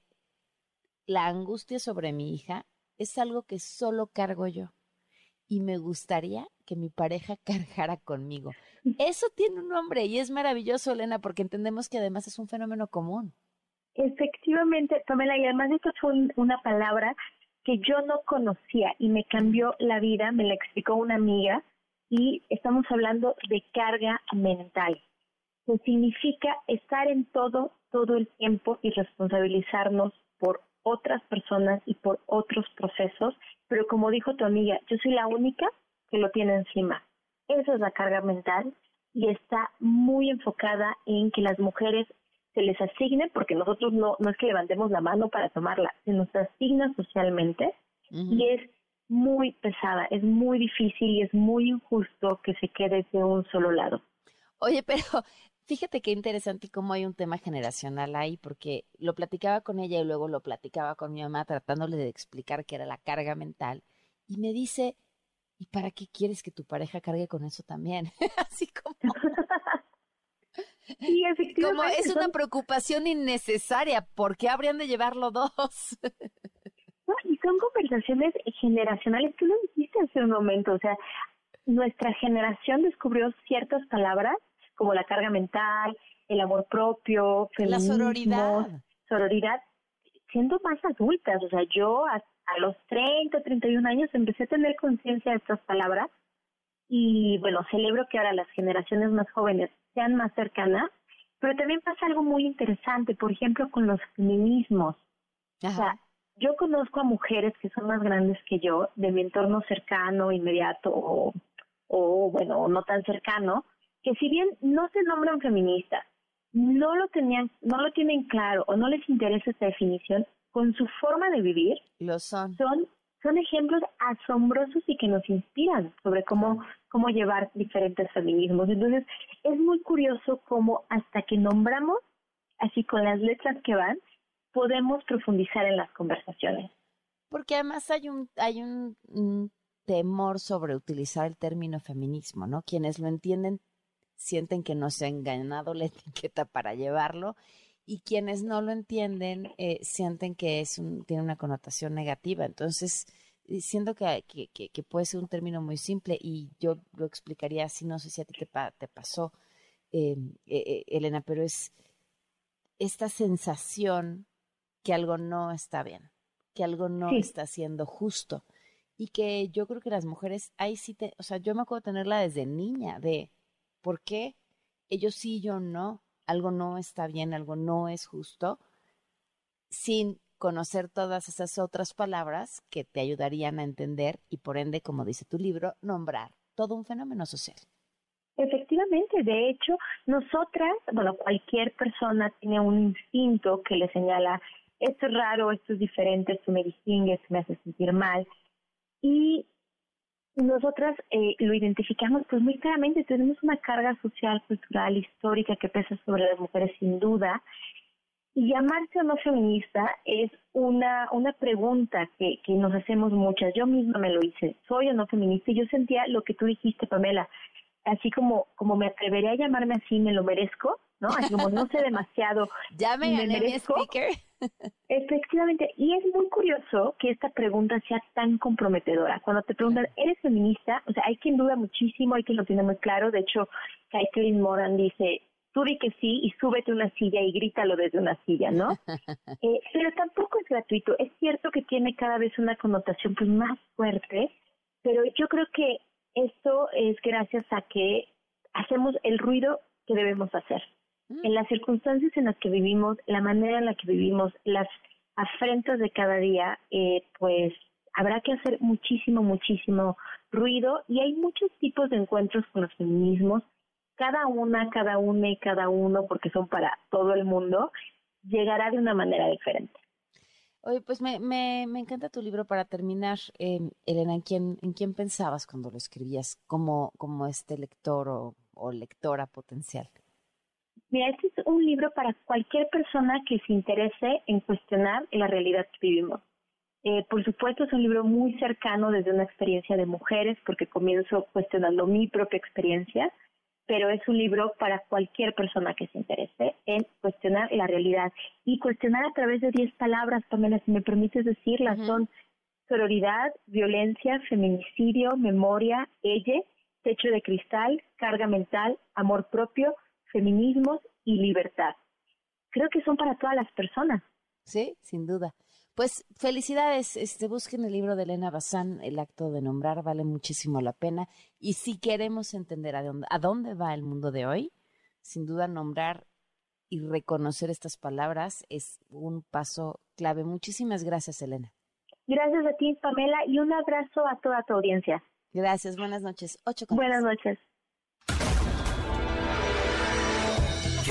la angustia sobre mi hija es algo que solo cargo yo y me gustaría que mi pareja cargara conmigo. Eso tiene un nombre y es maravilloso, Elena, porque entendemos que además es un fenómeno común. Efectivamente, Pamela, y además esto fue una palabra que yo no conocía y me cambió la vida, me la explicó una amiga y estamos hablando de carga mental, que significa estar en todo, todo el tiempo y responsabilizarnos por otras personas y por otros procesos, pero como dijo tu amiga, yo soy la única que lo tiene encima. Esa es la carga mental y está muy enfocada en que las mujeres se les asigne, porque nosotros no, no es que levantemos la mano para tomarla, se nos asigna socialmente y es muy pesada, es muy difícil y es muy injusto que se quede de un solo lado. Oye, pero fíjate qué interesante cómo hay un tema generacional ahí, porque lo platicaba con ella y luego lo platicaba con mi mamá tratándole de explicar qué era la carga mental y me dice, ¿y para qué quieres que tu pareja cargue con eso también? Así como... Sí, efectivamente. Como es una preocupación innecesaria, ¿por qué habrían de llevarlo dos? y son conversaciones generacionales. Tú lo dijiste hace un momento, o sea, nuestra generación descubrió ciertas palabras como la carga mental, el amor propio, la sororidad. sororidad, siendo más adultas. O sea, yo a, a los 30, 31 años empecé a tener conciencia de estas palabras y bueno, celebro que ahora las generaciones más jóvenes sean más cercanas, pero también pasa algo muy interesante, por ejemplo, con los feminismos. O sea, yo conozco a mujeres que son más grandes que yo, de mi entorno cercano, inmediato o, o bueno, no tan cercano, que si bien no se nombran feministas, no lo tenían, no lo tienen claro o no les interesa esta definición, con su forma de vivir, lo son. Son, son ejemplos asombrosos y que nos inspiran sobre cómo, cómo llevar diferentes feminismos. Entonces, es muy curioso cómo hasta que nombramos, así con las letras que van, podemos profundizar en las conversaciones. Porque además hay un, hay un, temor sobre utilizar el término feminismo, ¿no? Quienes lo entienden sienten que no se ha engañado la etiqueta para llevarlo y quienes no lo entienden eh, sienten que es un, tiene una connotación negativa. Entonces, eh, siento que, que, que, puede ser un término muy simple y yo lo explicaría así, no sé si a ti te, te pasó, eh, Elena, pero es esta sensación que algo no está bien, que algo no está siendo justo. Y que yo creo que las mujeres, ahí sí te, o sea, yo me acuerdo tenerla desde niña, de por qué ellos sí, yo no, algo no está bien, algo no es justo, sin conocer todas esas otras palabras que te ayudarían a entender y por ende, como dice tu libro, nombrar todo un fenómeno social. Efectivamente, de hecho, nosotras, bueno, cualquier persona tiene un instinto que le señala esto es raro, esto es diferente, esto me distingue, esto me hace sentir mal. Y nosotras eh, lo identificamos pues muy claramente, tenemos una carga social, cultural, histórica que pesa sobre las mujeres sin duda. Y llamarse o no feminista es una, una pregunta que, que nos hacemos muchas. Yo misma me lo hice, ¿soy o no feminista? Y yo sentía lo que tú dijiste, Pamela, así como, como me atreveré a llamarme así, me lo merezco, ¿no? Así como no sé demasiado. ya me gané mi speaker. Efectivamente, y es muy curioso que esta pregunta sea tan comprometedora. Cuando te preguntan, ¿eres feminista? O sea, hay quien duda muchísimo, hay quien lo tiene muy claro. De hecho, Caitlin Moran dice, tú di que sí y súbete una silla y grítalo desde una silla, ¿no? eh, pero tampoco es gratuito. Es cierto que tiene cada vez una connotación pues más fuerte, pero yo creo que esto es gracias a que hacemos el ruido que debemos hacer. En las circunstancias en las que vivimos, la manera en la que vivimos, las afrentas de cada día, eh, pues habrá que hacer muchísimo, muchísimo ruido y hay muchos tipos de encuentros con los feminismos, cada una, cada una y cada uno, porque son para todo el mundo, llegará de una manera diferente. Oye, pues me, me, me encanta tu libro para terminar. Eh, Elena, ¿en quién, ¿en quién pensabas cuando lo escribías como, como este lector o, o lectora potencial? Mira, este es un libro para cualquier persona que se interese en cuestionar la realidad que vivimos. Eh, por supuesto, es un libro muy cercano desde una experiencia de mujeres, porque comienzo cuestionando mi propia experiencia, pero es un libro para cualquier persona que se interese en cuestionar la realidad y cuestionar a través de 10 palabras, Pamela, si me permites decirlas, son sororidad, violencia, feminicidio, memoria, ella, techo de cristal, carga mental, amor propio, feminismos y libertad. Creo que son para todas las personas. Sí, sin duda. Pues felicidades, este, busquen el libro de Elena Bazán, El acto de nombrar, vale muchísimo la pena. Y si queremos entender a dónde, a dónde va el mundo de hoy, sin duda nombrar y reconocer estas palabras es un paso clave. Muchísimas gracias, Elena. Gracias a ti, Pamela, y un abrazo a toda tu audiencia. Gracias, buenas noches. Ocho Buenas noches.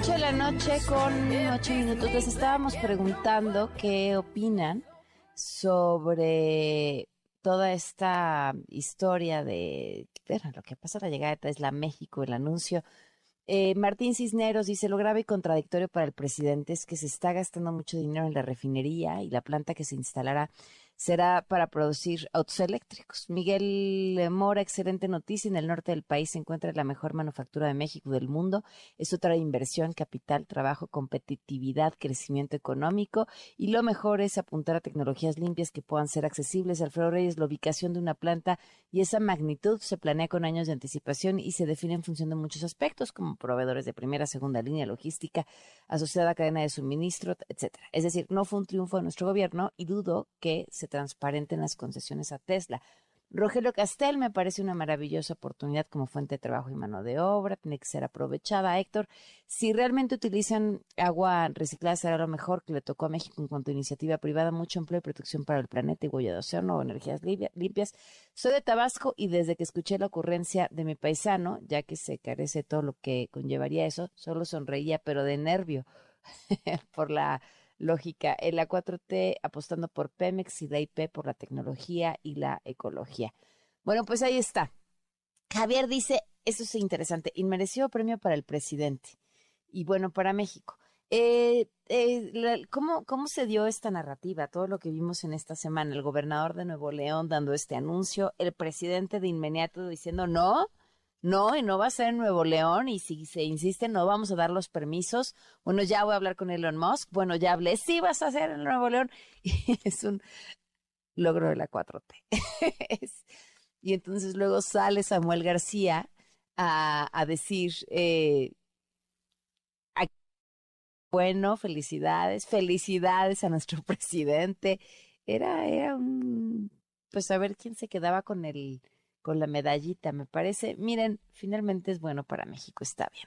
8 de la noche con 8 minutos. Les estábamos preguntando qué opinan sobre toda esta historia de bueno, lo que pasa la llegada de Tesla México, el anuncio. Eh, Martín Cisneros dice, lo grave y contradictorio para el presidente es que se está gastando mucho dinero en la refinería y la planta que se instalará será para producir autos eléctricos. Miguel Mora, excelente noticia. En el norte del país se encuentra la mejor manufactura de México del mundo. Eso trae inversión, capital, trabajo, competitividad, crecimiento económico y lo mejor es apuntar a tecnologías limpias que puedan ser accesibles. Alfredo Reyes, la ubicación de una planta y esa magnitud se planea con años de anticipación y se define en función de muchos aspectos, como proveedores de primera, segunda línea, logística, asociada a cadena de suministro, etcétera. Es decir, no fue un triunfo de nuestro gobierno y dudo que se transparenten las concesiones a Tesla. Rogelio Castel me parece una maravillosa oportunidad como fuente de trabajo y mano de obra, tiene que ser aprovechada. Héctor, si realmente utilizan agua reciclada será lo mejor que le tocó a México en cuanto a iniciativa privada, mucho empleo y protección para el planeta y huella de océano energías limpias. Soy de Tabasco y desde que escuché la ocurrencia de mi paisano, ya que se carece todo lo que conllevaría eso, solo sonreía, pero de nervio por la lógica. En la 4T apostando por Pemex y la IP por la tecnología y la ecología. Bueno, pues ahí está. Javier dice, eso es interesante, inmerecido premio para el presidente y bueno, para México. Eh, eh, ¿cómo, ¿Cómo se dio esta narrativa? Todo lo que vimos en esta semana, el gobernador de Nuevo León dando este anuncio, el presidente de inmediato diciendo no, no, y no va a ser en Nuevo León, y si se insiste, no vamos a dar los permisos. Bueno, ya voy a hablar con Elon Musk. Bueno, ya hablé, sí vas a hacer en Nuevo León. Y es un logro de la 4T. Es- y entonces luego sale Samuel García a, decir, eh, bueno, felicidades, felicidades a nuestro presidente. Era, era un, pues a ver quién se quedaba con el, con la medallita, me parece. Miren, finalmente es bueno para México, está bien.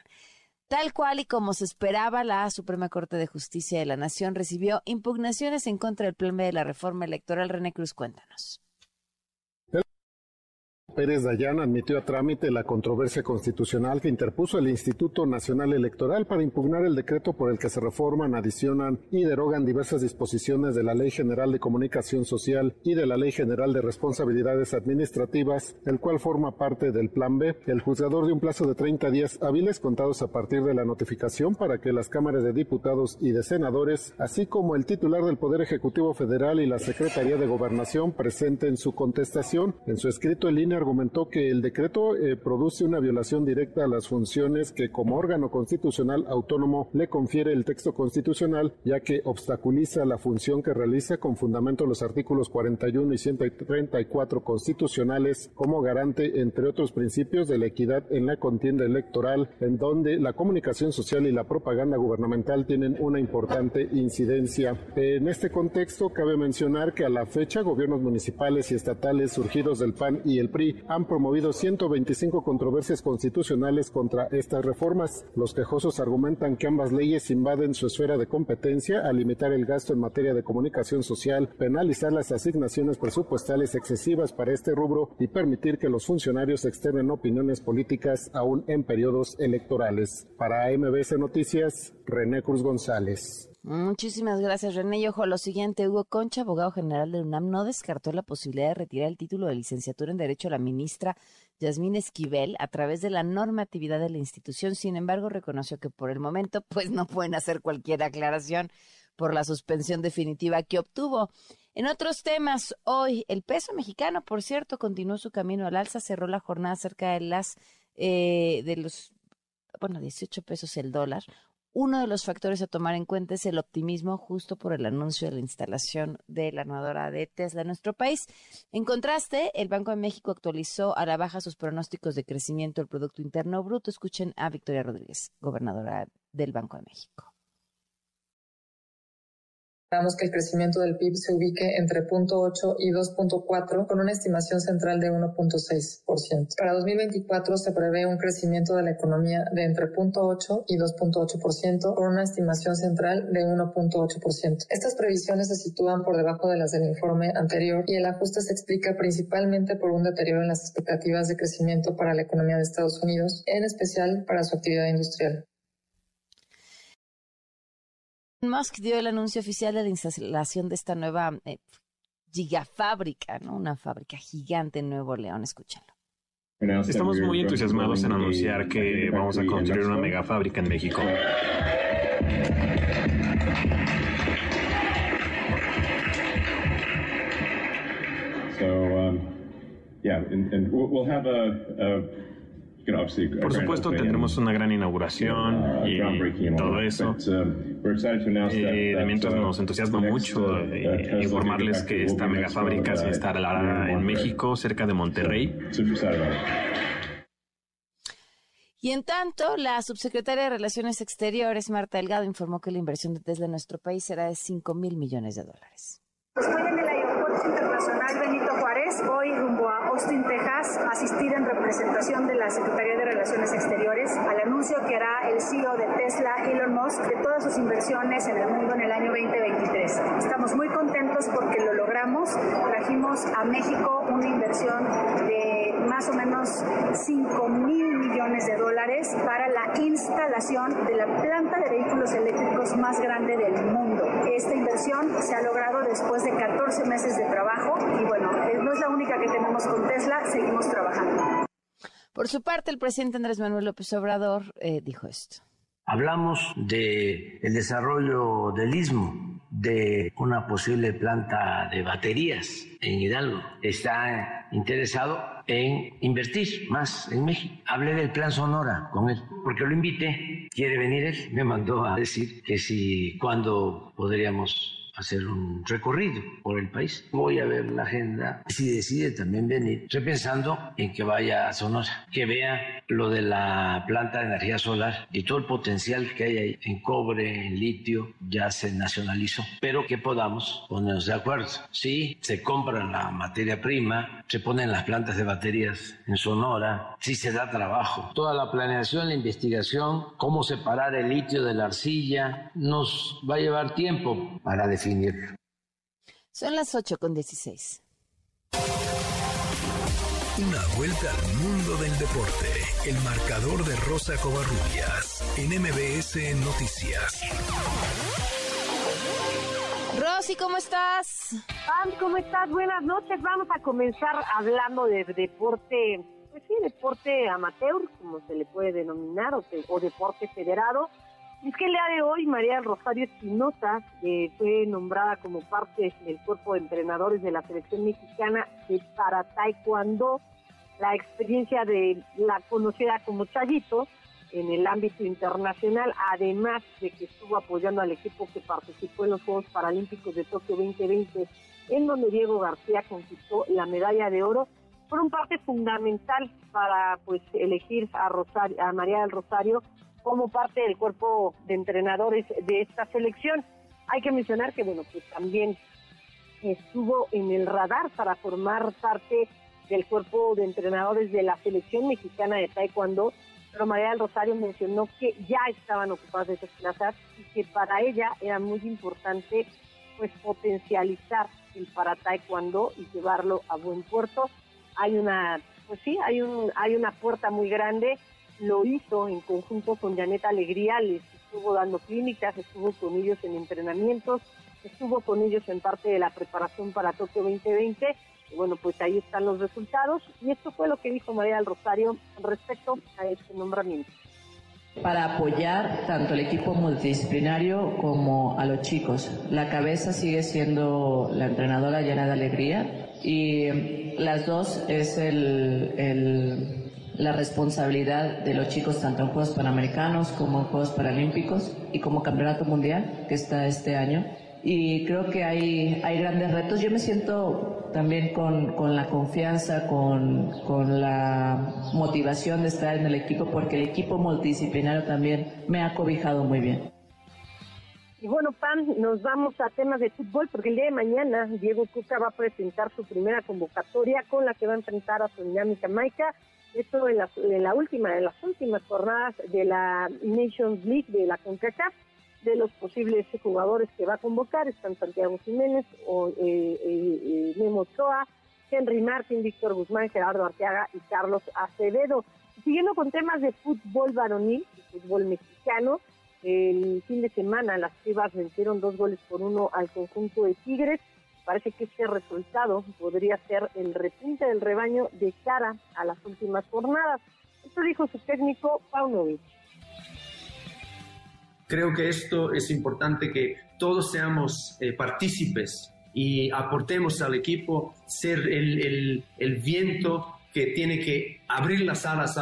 Tal cual y como se esperaba, la Suprema Corte de Justicia de la Nación recibió impugnaciones en contra del plan de la reforma electoral. René Cruz, cuéntanos. Pérez Dayán admitió a trámite la controversia constitucional que interpuso el Instituto Nacional Electoral para impugnar el decreto por el que se reforman, adicionan y derogan diversas disposiciones de la Ley General de Comunicación Social y de la Ley General de Responsabilidades Administrativas, el cual forma parte del Plan B. El juzgador dio un plazo de 30 días hábiles contados a partir de la notificación para que las cámaras de diputados y de senadores, así como el titular del Poder Ejecutivo Federal y la Secretaría de Gobernación presenten su contestación. En su escrito, el INE argumentó que el decreto eh, produce una violación directa a las funciones que como órgano constitucional autónomo le confiere el texto constitucional, ya que obstaculiza la función que realiza con fundamento en los artículos 41 y 134 constitucionales como garante, entre otros principios, de la equidad en la contienda electoral, en donde la comunicación social y la propaganda gubernamental tienen una importante incidencia. En este contexto, cabe mencionar que a la fecha, gobiernos municipales y estatales surgidos del PAN y el PRI han promovido 125 controversias constitucionales contra estas reformas. Los quejosos argumentan que ambas leyes invaden su esfera de competencia al limitar el gasto en materia de comunicación social, penalizar las asignaciones presupuestales excesivas para este rubro y permitir que los funcionarios externen opiniones políticas aún en periodos electorales. Para MBS Noticias, René Cruz González. Muchísimas gracias, René. Y ojo, lo siguiente, Hugo Concha, abogado general de UNAM, no descartó la posibilidad de retirar el título de licenciatura en Derecho a la ministra Yasmín Esquivel, a través de la normatividad de la institución. Sin embargo, reconoció que por el momento, pues no pueden hacer cualquier aclaración por la suspensión definitiva que obtuvo. En otros temas, hoy el peso mexicano, por cierto, continuó su camino al alza, cerró la jornada cerca de las eh, de los bueno, 18 pesos el dólar. Uno de los factores a tomar en cuenta es el optimismo justo por el anuncio de la instalación de la armadora de Tesla en nuestro país. En contraste, el Banco de México actualizó a la baja sus pronósticos de crecimiento del Producto Interno Bruto. Escuchen a Victoria Rodríguez, gobernadora del Banco de México. Esperamos que el crecimiento del PIB se ubique entre 0.8 y 2.4 con una estimación central de 1.6%. Para 2024 se prevé un crecimiento de la economía de entre 0.8 y 2.8% con una estimación central de 1.8%. Estas previsiones se sitúan por debajo de las del informe anterior y el ajuste se explica principalmente por un deterioro en las expectativas de crecimiento para la economía de Estados Unidos, en especial para su actividad industrial. Musk dio el anuncio oficial de la instalación de esta nueva eh, gigafábrica, ¿no? Una fábrica gigante en Nuevo León. Escúchenlo. Estamos muy entusiasmados en anunciar que vamos a construir una megafábrica en México. So, um, yeah, and, and we'll, we'll have a, a por supuesto, tendremos una gran inauguración y todo eso. Eh, de mientras nos entusiasma mucho eh, informarles que esta megafábrica se instalará en México, cerca de Monterrey. Y en tanto, la subsecretaria de Relaciones Exteriores, Marta Delgado, informó que la inversión de Tesla en nuestro país será de 5 mil millones de dólares. Internacional Benito Juárez, hoy rumbo a Austin, Texas, asistir en representación de la Secretaría de Relaciones Exteriores al anuncio que hará el CEO de Tesla, Elon Musk, de todas sus inversiones en el mundo en el año 2023. Estamos muy contentos porque lo logramos. Trajimos a México una inversión de más o menos 5 mil millones de dólares para la instalación de la planta de vehículos eléctricos más grande del mundo. Esta inversión se ha logrado después de 14 meses de trabajo y bueno, no es la única que tenemos con Tesla, seguimos trabajando. Por su parte, el presidente Andrés Manuel López Obrador eh, dijo esto. Hablamos de el desarrollo del istmo, de una posible planta de baterías en Hidalgo. Está interesado en invertir más en México. Hablé del plan Sonora con él, porque lo invité, quiere venir él, me mandó a decir que si, cuando podríamos hacer un recorrido por el país. Voy a ver la agenda. Si decide también venir, estoy pensando en que vaya a Sonora, que vea lo de la planta de energía solar y todo el potencial que hay ahí en cobre, en litio, ya se nacionalizó, pero que podamos ponernos de acuerdo. Si se compra la materia prima, se ponen las plantas de baterías en Sonora, si se da trabajo. Toda la planeación, la investigación, cómo separar el litio de la arcilla, nos va a llevar tiempo para definir son las 8 con 16. Una vuelta al mundo del deporte. El marcador de Rosa Covarrubias en MBS Noticias. Rosy, ¿cómo estás? Pam, ¿cómo estás? Buenas noches. Vamos a comenzar hablando de deporte, pues sí, deporte amateur, como se le puede denominar, o, o deporte federado. Es que el día de hoy María Rosario Espinosa fue nombrada como parte del cuerpo de entrenadores de la selección mexicana de para taekwondo, la experiencia de la conocida como Chayito en el ámbito internacional, además de que estuvo apoyando al equipo que participó en los Juegos Paralímpicos de Tokio 2020, en donde Diego García conquistó la medalla de oro, fueron parte fundamental para pues elegir a Rosario, a María del Rosario como parte del cuerpo de entrenadores de esta selección. Hay que mencionar que, bueno, pues también estuvo en el radar para formar parte del cuerpo de entrenadores de la selección mexicana de Taekwondo, pero María del Rosario mencionó que ya estaban ocupadas esas plazas y que para ella era muy importante pues potencializar el para Taekwondo y llevarlo a buen puerto. Hay una, pues sí, hay un, hay una puerta muy grande lo hizo en conjunto con Janet Alegría, les estuvo dando clínicas, estuvo con ellos en entrenamientos, estuvo con ellos en parte de la preparación para Tokio 2020 bueno, pues ahí están los resultados. Y esto fue lo que dijo María del Rosario respecto a este nombramiento. Para apoyar tanto el equipo multidisciplinario como a los chicos. La cabeza sigue siendo la entrenadora llena de alegría y las dos es el, la responsabilidad de los chicos tanto en Juegos Panamericanos como en Juegos Paralímpicos y como Campeonato Mundial que está este año y creo que hay, hay grandes retos. Yo me siento también con, con la confianza, con, con, la motivación de estar en el equipo, porque el equipo multidisciplinario también me ha cobijado muy bien. Y bueno, Pam, nos vamos a temas de fútbol, porque el día de mañana Diego Cuca va a presentar su primera convocatoria con la que va a enfrentar a su dinámica Maica. Esto en la, en la última, en las últimas jornadas de la Nations League de la CONCACAF de los posibles jugadores que va a convocar están Santiago Jiménez, o, eh, eh, eh, Memo Ochoa, Henry Martin, Víctor Guzmán, Gerardo Arteaga y Carlos Acevedo. Siguiendo con temas de fútbol varonil, fútbol mexicano, el fin de semana las Chivas vencieron dos goles por uno al conjunto de Tigres. Parece que este resultado podría ser el repunte del rebaño de cara a las últimas jornadas. Esto dijo su técnico Paunovic. Creo que esto es importante que todos seamos eh, partícipes y aportemos al equipo, ser el, el, el viento que tiene que abrir las alas,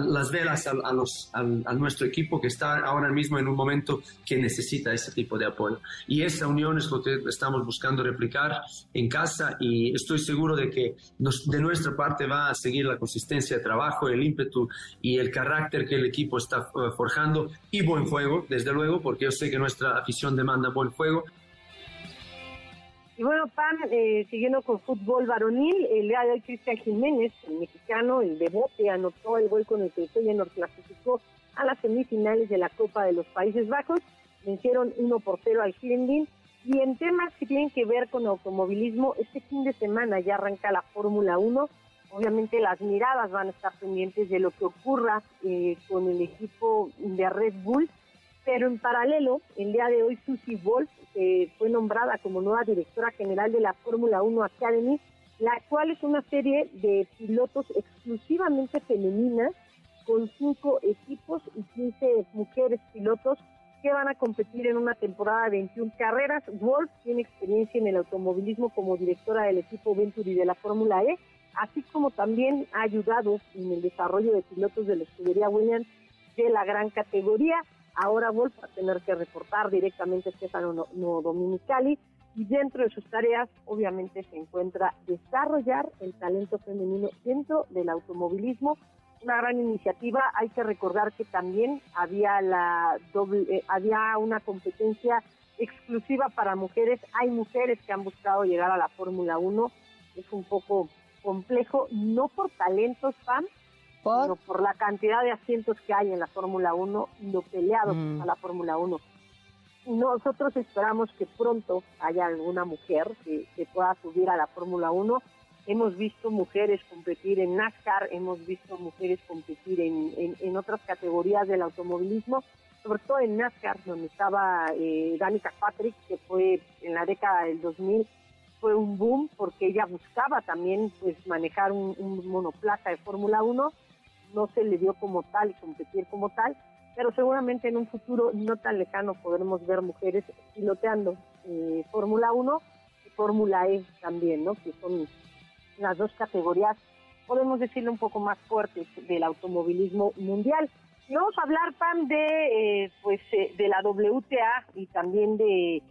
las velas los, a, nuestro equipo que está ahora mismo en un momento que necesita ese tipo de apoyo. Y esa unión es lo que estamos buscando replicar en casa y estoy seguro de que de nuestra parte va a seguir la consistencia de trabajo, el ímpetu y el carácter que el equipo está eh, forjando y buen juego, desde luego, porque yo sé que nuestra afición demanda buen juego y bueno, Pan, eh, siguiendo con fútbol varonil, el día de hoy Cristian Jiménez, el mexicano, el de bote, anotó el gol con el que Feyenoord clasificó a las semifinales de la Copa de los Países Bajos. Vencieron 1 por 0 al Grinding. Y en temas que tienen que ver con automovilismo, este fin de semana ya arranca la Fórmula 1. Obviamente las miradas van a estar pendientes de lo que ocurra eh, con el equipo de Red Bull pero en paralelo, el día de hoy Susie Wolf fue nombrada como nueva directora general de la Fórmula 1 Academy, la cual es una serie de pilotos exclusivamente femeninas con cinco equipos y 15 mujeres pilotos que van a competir en una temporada de 21 carreras. Wolf tiene experiencia en el automovilismo como directora del equipo Venturi de la Fórmula E, así como también ha ayudado en el desarrollo de pilotos de la escudería Williams de la gran categoría. Ahora va a tener que reportar directamente a Stefano no, Dominicali y dentro de sus tareas obviamente se encuentra desarrollar el talento femenino dentro del automovilismo. Una gran iniciativa, hay que recordar que también había la doble, eh, había una competencia exclusiva para mujeres, hay mujeres que han buscado llegar a la Fórmula 1, es un poco complejo, no por talentos, fan, ¿Por? la cantidad de asientos que hay en la Fórmula 1 y lo peleado mm. a la Fórmula 1. Nosotros esperamos que pronto haya alguna mujer que, pueda subir a la Fórmula 1. Hemos visto mujeres competir en NASCAR, hemos visto mujeres competir en, en, otras categorías del automovilismo, sobre todo en NASCAR, donde estaba eh, Danica Patrick, que fue en la década del 2000 fue un boom porque ella buscaba también pues manejar un, un monoplaza de Fórmula 1 no se le dio como tal y competir como tal, pero seguramente en un futuro no tan lejano podremos ver mujeres piloteando eh, Fórmula 1 y Fórmula E también, ¿no? Que son las dos categorías, podemos decirle un poco más fuertes del automovilismo mundial. Y vamos a hablar, Pam, de, eh, pues, eh, de la WTA y también de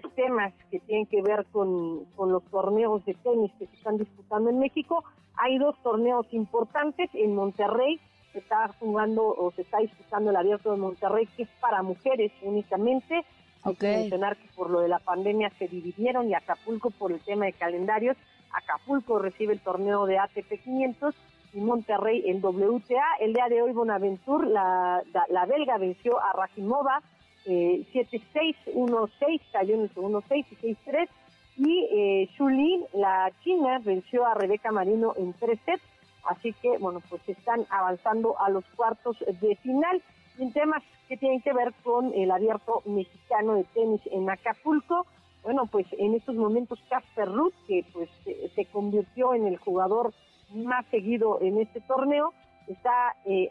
pues temas que tienen que ver con, con los torneos de tenis que se están disputando en México. Hay dos torneos importantes en Monterrey. Se está jugando o se está disputando el abierto de Monterrey, que es para mujeres únicamente. Hay que mencionar que por lo de la pandemia se dividieron y Acapulco por el tema de calendarios. Acapulco recibe el torneo de ATP 500 y Monterrey el WTA. El día de hoy Bonaventure, la, la, belga, venció a Rajimova eh, 7-6, 1-6, cayó en el segundo 6 y 6-3 y eh, la china, venció a Rebeca Marino en tres sets. Así que, bueno, pues están avanzando a los cuartos de final. En temas que tienen que ver con el abierto mexicano de tenis en Acapulco, bueno, pues en estos momentos Casper Ruth, que pues se convirtió en el jugador más seguido en este torneo, está eh,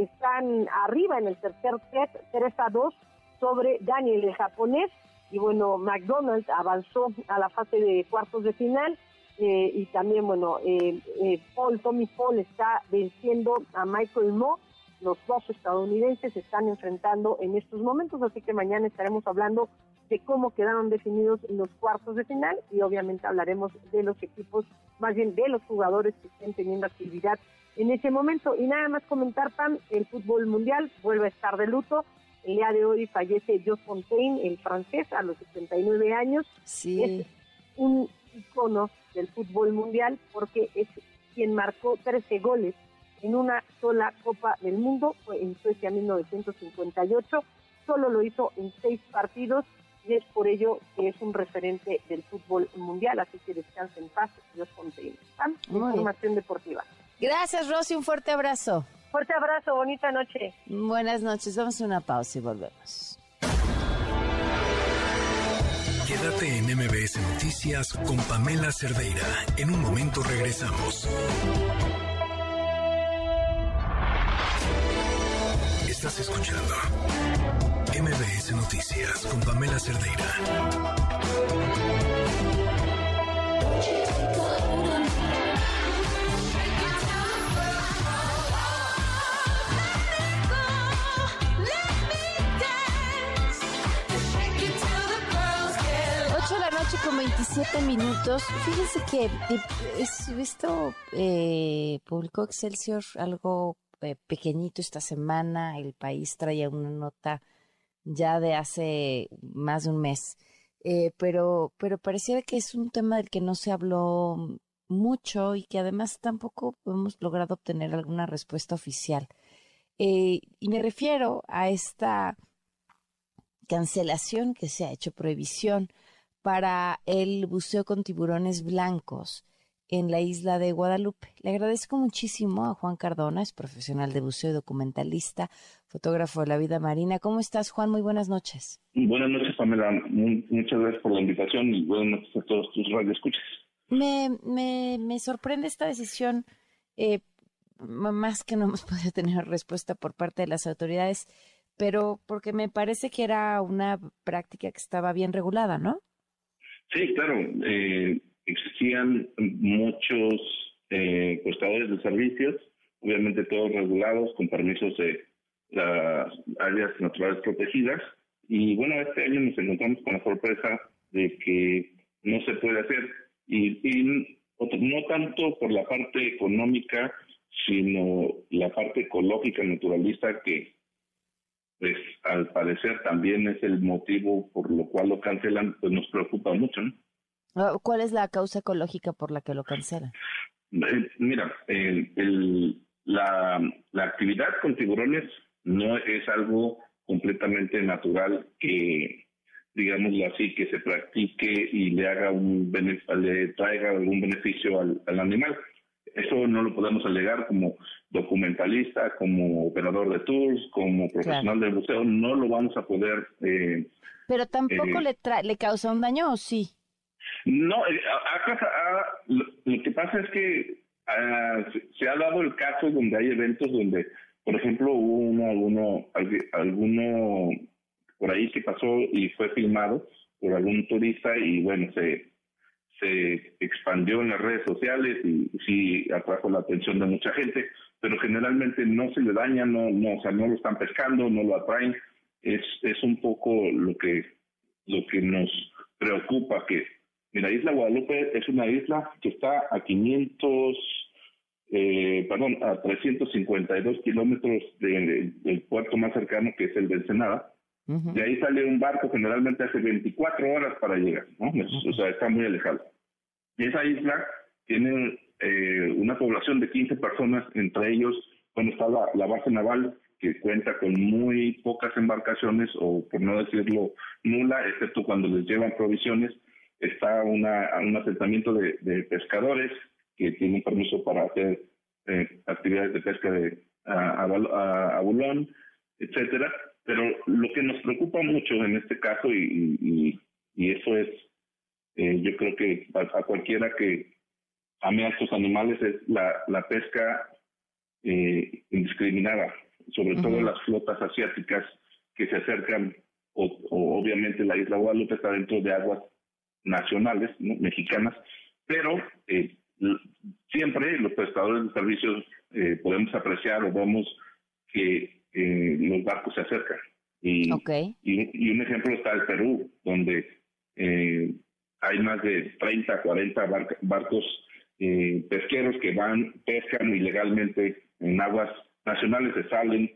están arriba en el tercer set, 3 a 2 sobre Daniel, el japonés, y bueno, McDonald's avanzó a la fase de cuartos de final, eh, y también, bueno, eh, eh, Paul, Tommy Paul está venciendo a Michael Mo, los dos estadounidenses se están enfrentando en estos momentos, así que mañana estaremos hablando de cómo quedaron definidos los cuartos de final y obviamente hablaremos de los equipos, más bien de los jugadores que estén teniendo actividad en ese momento. Y nada más comentar, Pam, el fútbol mundial vuelve a estar de luto. El día de hoy fallece Jos Fontaine, el francés, a los 79 años. Sí. Es un icono del fútbol mundial porque es quien marcó 13 goles en una sola Copa del Mundo, fue en Suecia 1958. Solo lo hizo en seis partidos y es por ello que es un referente del fútbol mundial. Así que descanse en paz, Dios Fontaine. Pam, información deportiva. Gracias, Rosy. Un fuerte abrazo. Fuerte abrazo, bonita noche. Buenas noches. Vamos a una pausa y volvemos. Quédate en MBS Noticias con Pamela Cerdeira. En un momento regresamos. Estás escuchando MBS Noticias con Pamela Cerdeira. Con 27 minutos. Fíjense que he visto, eh, publicó Excelsior algo eh, pequeñito esta semana. El país traía una nota ya de hace más de un mes. Eh, pero, pero pareciera que es un tema del que no se habló mucho y que además tampoco hemos logrado obtener alguna respuesta oficial. Eh, y me refiero a esta cancelación que se ha hecho, prohibición para el buceo con tiburones blancos en la isla de Guadalupe. Le agradezco muchísimo a Juan Cardona, es profesional de buceo y documentalista, fotógrafo de la vida marina. ¿Cómo estás, Juan? Muy buenas noches. Buenas noches, Pamela. Muchas gracias por la invitación y buenas noches a todos tus radioescuchas. Me, me, me sorprende esta decisión, eh, más que no hemos podido tener respuesta por parte de las autoridades, pero porque me parece que era una práctica que estaba bien regulada, ¿no? Sí, claro. Eh, existían muchos eh, prestadores de servicios, obviamente todos regulados, con permisos de las áreas naturales protegidas. Y bueno, este año nos encontramos con la sorpresa de que no se puede hacer. Y, y no tanto por la parte económica, sino la parte ecológica, naturalista, que pues al parecer también es el motivo por lo cual lo cancelan, pues nos preocupa mucho, ¿no? Ah, ¿Cuál es la causa ecológica por la que lo cancelan? Eh, mira, el, el, la, la actividad con tiburones no es algo completamente natural que, digámoslo así, que se practique y le haga un le traiga algún beneficio al, al animal. Eso no lo podemos alegar como documentalista, como operador de tours, como profesional del buceo, no lo vamos a poder. Eh, Pero tampoco eh, le, tra le causa un daño, ¿o sí? No, eh, a- a- a- lo, lo que pasa es que ah, se, se ha dado el caso donde hay eventos donde, por ejemplo, hubo uno, alguno, algu- alguno por ahí que pasó y fue filmado por algún turista y bueno, se, se expandió en las redes sociales y sí atrajo la atención de mucha gente, pero generalmente no se le daña, no, no, o sea, no lo están pescando, no lo atraen. Es, es un poco lo que, lo que nos preocupa que, mira, Isla Guadalupe es una isla que está a 500, eh, perdón, a 352 kilómetros de- del puerto más cercano que es el de Ensenada. De ahí sale un barco generalmente hace 24 horas para llegar, ¿no? O sea, está muy alejado. Esa isla tiene eh, una población de 15 personas, entre ellos, cuando está la, base naval, que cuenta con muy pocas embarcaciones, o por no decirlo nula, excepto cuando les llevan provisiones, está un asentamiento de, pescadores que tienen permiso para hacer eh, actividades de pesca de a, a, a- etcétera. Pero lo que nos preocupa mucho en este caso, y eso es Eh, yo creo que a, cualquiera que ame a estos animales es la, la pesca eh, indiscriminada, sobre todo las flotas asiáticas que se acercan, o, obviamente la isla Guadalupe está dentro de aguas nacionales, mexicanas, pero eh, siempre los prestadores de servicios eh, podemos apreciar o vemos que eh, los barcos se acercan. Y, y, un ejemplo está el Perú, donde eh, hay más de 30, 40 barcos pesqueros que van, pescan ilegalmente en aguas nacionales, se salen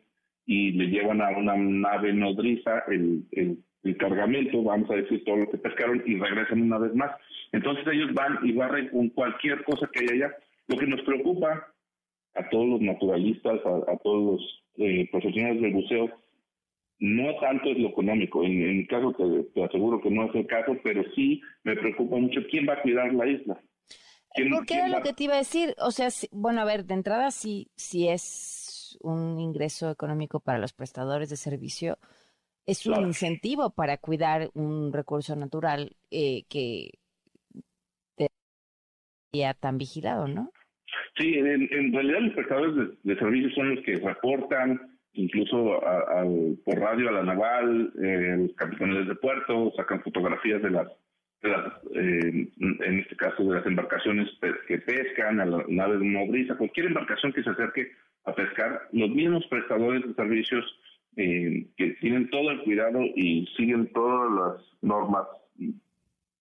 y le llevan a una nave nodriza el, el, el cargamento, vamos a decir todo lo que pescaron y regresan una vez más. Entonces ellos van y barren con cualquier cosa que haya allá. Lo que nos preocupa a todos los naturalistas, a, todos los eh, profesionales del buceo, no tanto es lo económico. En, en mi caso te, aseguro que no es el caso, pero sí me preocupa mucho quién va a cuidar la isla. ¿Por qué era lo que te iba a decir? O sea, bueno, a ver, de entrada sí, sí es un ingreso económico para los prestadores de servicio, es un incentivo para cuidar un recurso natural eh, que ya tan vigilado, ¿no? Sí, en, realidad los prestadores de, servicios son los que reportan, incluso por radio a la naval, eh, los capitanes de puerto, sacan fotografías de las, eh, en este caso de las embarcaciones que pescan, a la nave de nodriza, cualquier embarcación que se acerque a pescar, los mismos prestadores de servicios eh, que tienen todo el cuidado y siguen todas las normas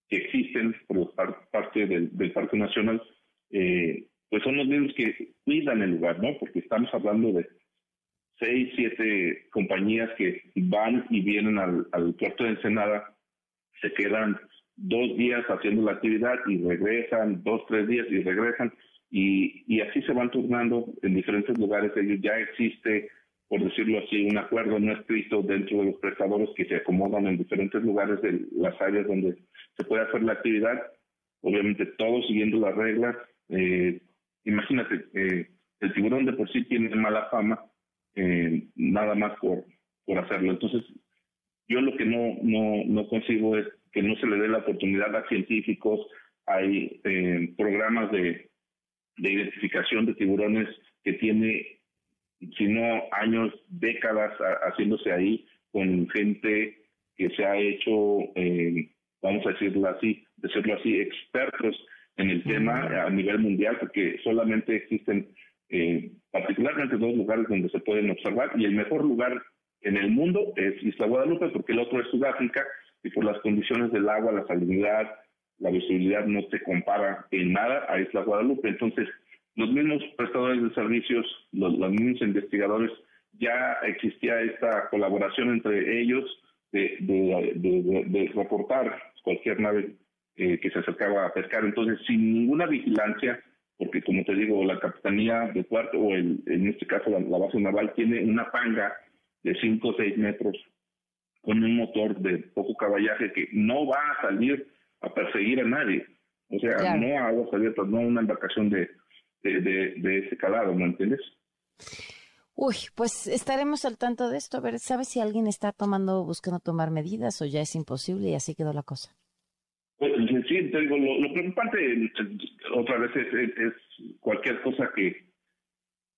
que existen por parte del, del Parque Nacional, eh, pues son los mismos que cuidan el lugar, ¿no? Porque estamos hablando de seis, siete compañías que van y vienen al, puerto de Ensenada, se quedan dos días haciendo la actividad y regresan, dos, tres días y regresan, y, y así se van turnando en diferentes lugares. Ellos ya existe por decirlo así, un acuerdo no escrito dentro de los prestadores que se acomodan en diferentes lugares de las áreas donde se puede hacer la actividad, obviamente todos siguiendo las reglas. Eh, imagínate, eh, el tiburón de por sí tiene mala fama, eh, nada más por, por hacerlo. Entonces, yo lo que no, no, no consigo es que no se le dé la oportunidad a científicos, hay programas de, de identificación de tiburones que tiene sino años, décadas haciéndose ahí con gente que se ha hecho, eh, vamos a decirlo así, decirlo así, expertos en el tema a nivel mundial, porque solamente existen eh, particularmente dos lugares donde se pueden observar y el mejor lugar en el mundo es Isla Guadalupe, porque el otro es Sudáfrica y por las condiciones del agua, la salinidad, la visibilidad no se compara en nada a Isla Guadalupe. Entonces, los mismos prestadores de servicios, los, mismos investigadores, ya existía esta colaboración entre ellos de, de, reportar cualquier nave eh, que se acercaba a pescar. Entonces, sin ninguna vigilancia, porque como te digo, la Capitanía de Puerto, o el, en este caso la, base naval, tiene una panga de 5 o 6 metros con un motor de poco caballaje que no va a salir a perseguir a nadie. O sea, no a aguas abiertas, no una embarcación de de, ese calado, ¿me entiendes? Uy, pues estaremos al tanto de esto. A ver, ¿sabes si alguien está tomando, buscando tomar medidas o ya es imposible y así quedó la cosa? Pues, sí, te lo, preocupante otra vez es, cualquier cosa que,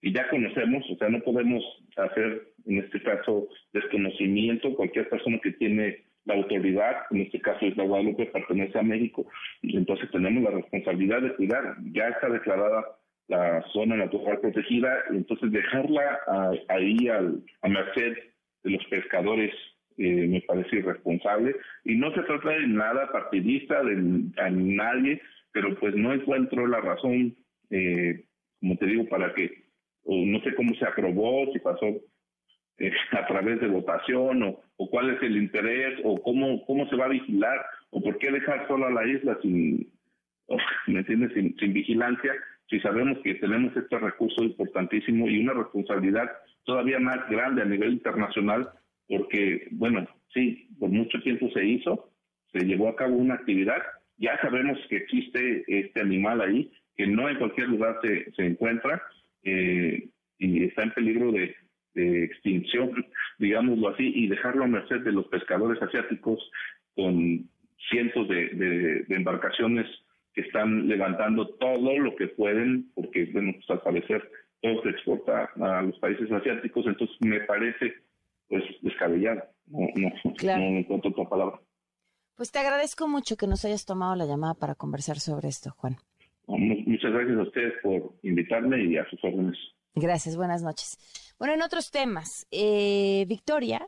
ya conocemos, o sea, no podemos hacer en este caso desconocimiento, cualquier persona que tiene la autoridad, en este caso es la Guadalupe, pertenece a México, entonces tenemos la responsabilidad de cuidar, ya está declarada la zona natural protegida, entonces dejarla ahí al, a merced de los pescadores eh, me parece irresponsable y no se trata de nada partidista de a nadie, pero pues no encuentro la razón, eh, como te digo, para que, no sé cómo se aprobó, si pasó eh, a través de votación o, o, cuál es el interés o cómo, cómo se va a vigilar o por qué dejar solo a la isla sin, ¿me entiendes?, sin vigilancia si sabemos que tenemos este recurso importantísimo y una responsabilidad todavía más grande a nivel internacional, porque, bueno, sí, por mucho tiempo se hizo, se llevó a cabo una actividad, ya sabemos que existe este animal ahí, que no en cualquier lugar se, se encuentra eh, y está en peligro de, de extinción, digámoslo así, y dejarlo a merced de los pescadores asiáticos con cientos de, de, de embarcaciones que están levantando todo lo que pueden, porque, bueno, pues al parecer todo se exporta a los países asiáticos, entonces me parece pues descabellado, no, no, Claro. no encuentro otra palabra. Pues te agradezco mucho que nos hayas tomado la llamada para conversar sobre esto, Juan. Mu- Muchas gracias a ustedes por invitarme y a sus órdenes. Gracias, buenas noches. Bueno, en otros temas, eh, Victoria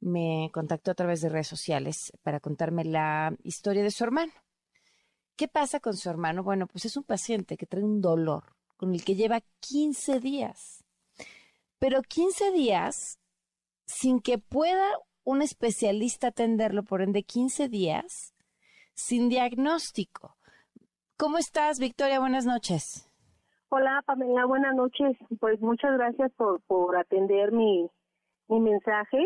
me contactó a través de redes sociales para contarme la historia de su hermano. ¿Qué pasa con su hermano? Bueno, pues es un paciente que trae un dolor con el que lleva 15 días. Pero 15 días sin que pueda un especialista atenderlo, por ende 15 días sin diagnóstico. ¿Cómo estás, Victoria? Buenas noches. Hola Pamela, buenas noches. Pues muchas gracias por, por atender mi, mi mensaje.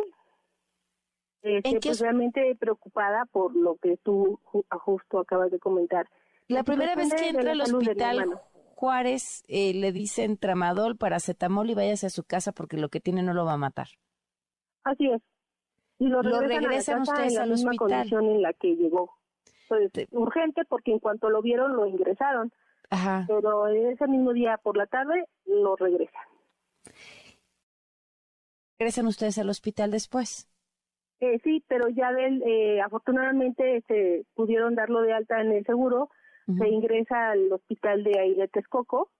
Este, pues realmente preocupada por lo que tú ju- justo acabas de comentar. La primera vez que entra al hospital. Juárez, eh, le dicen tramadol, paracetamol y váyase a su casa porque lo que tiene no lo va a matar. Así es. Y lo Lo regresan, a la regresan casa ustedes en la al misma hospital. condición en la que llegó. Pues urgente porque en cuanto lo vieron lo ingresaron. Ajá. Pero ese mismo día por la tarde lo regresan. Regresan ustedes al hospital después. Eh, sí, pero ya del, eh, afortunadamente se pudieron darlo de alta en el seguro, se ingresa al hospital de ahí de Texcoco,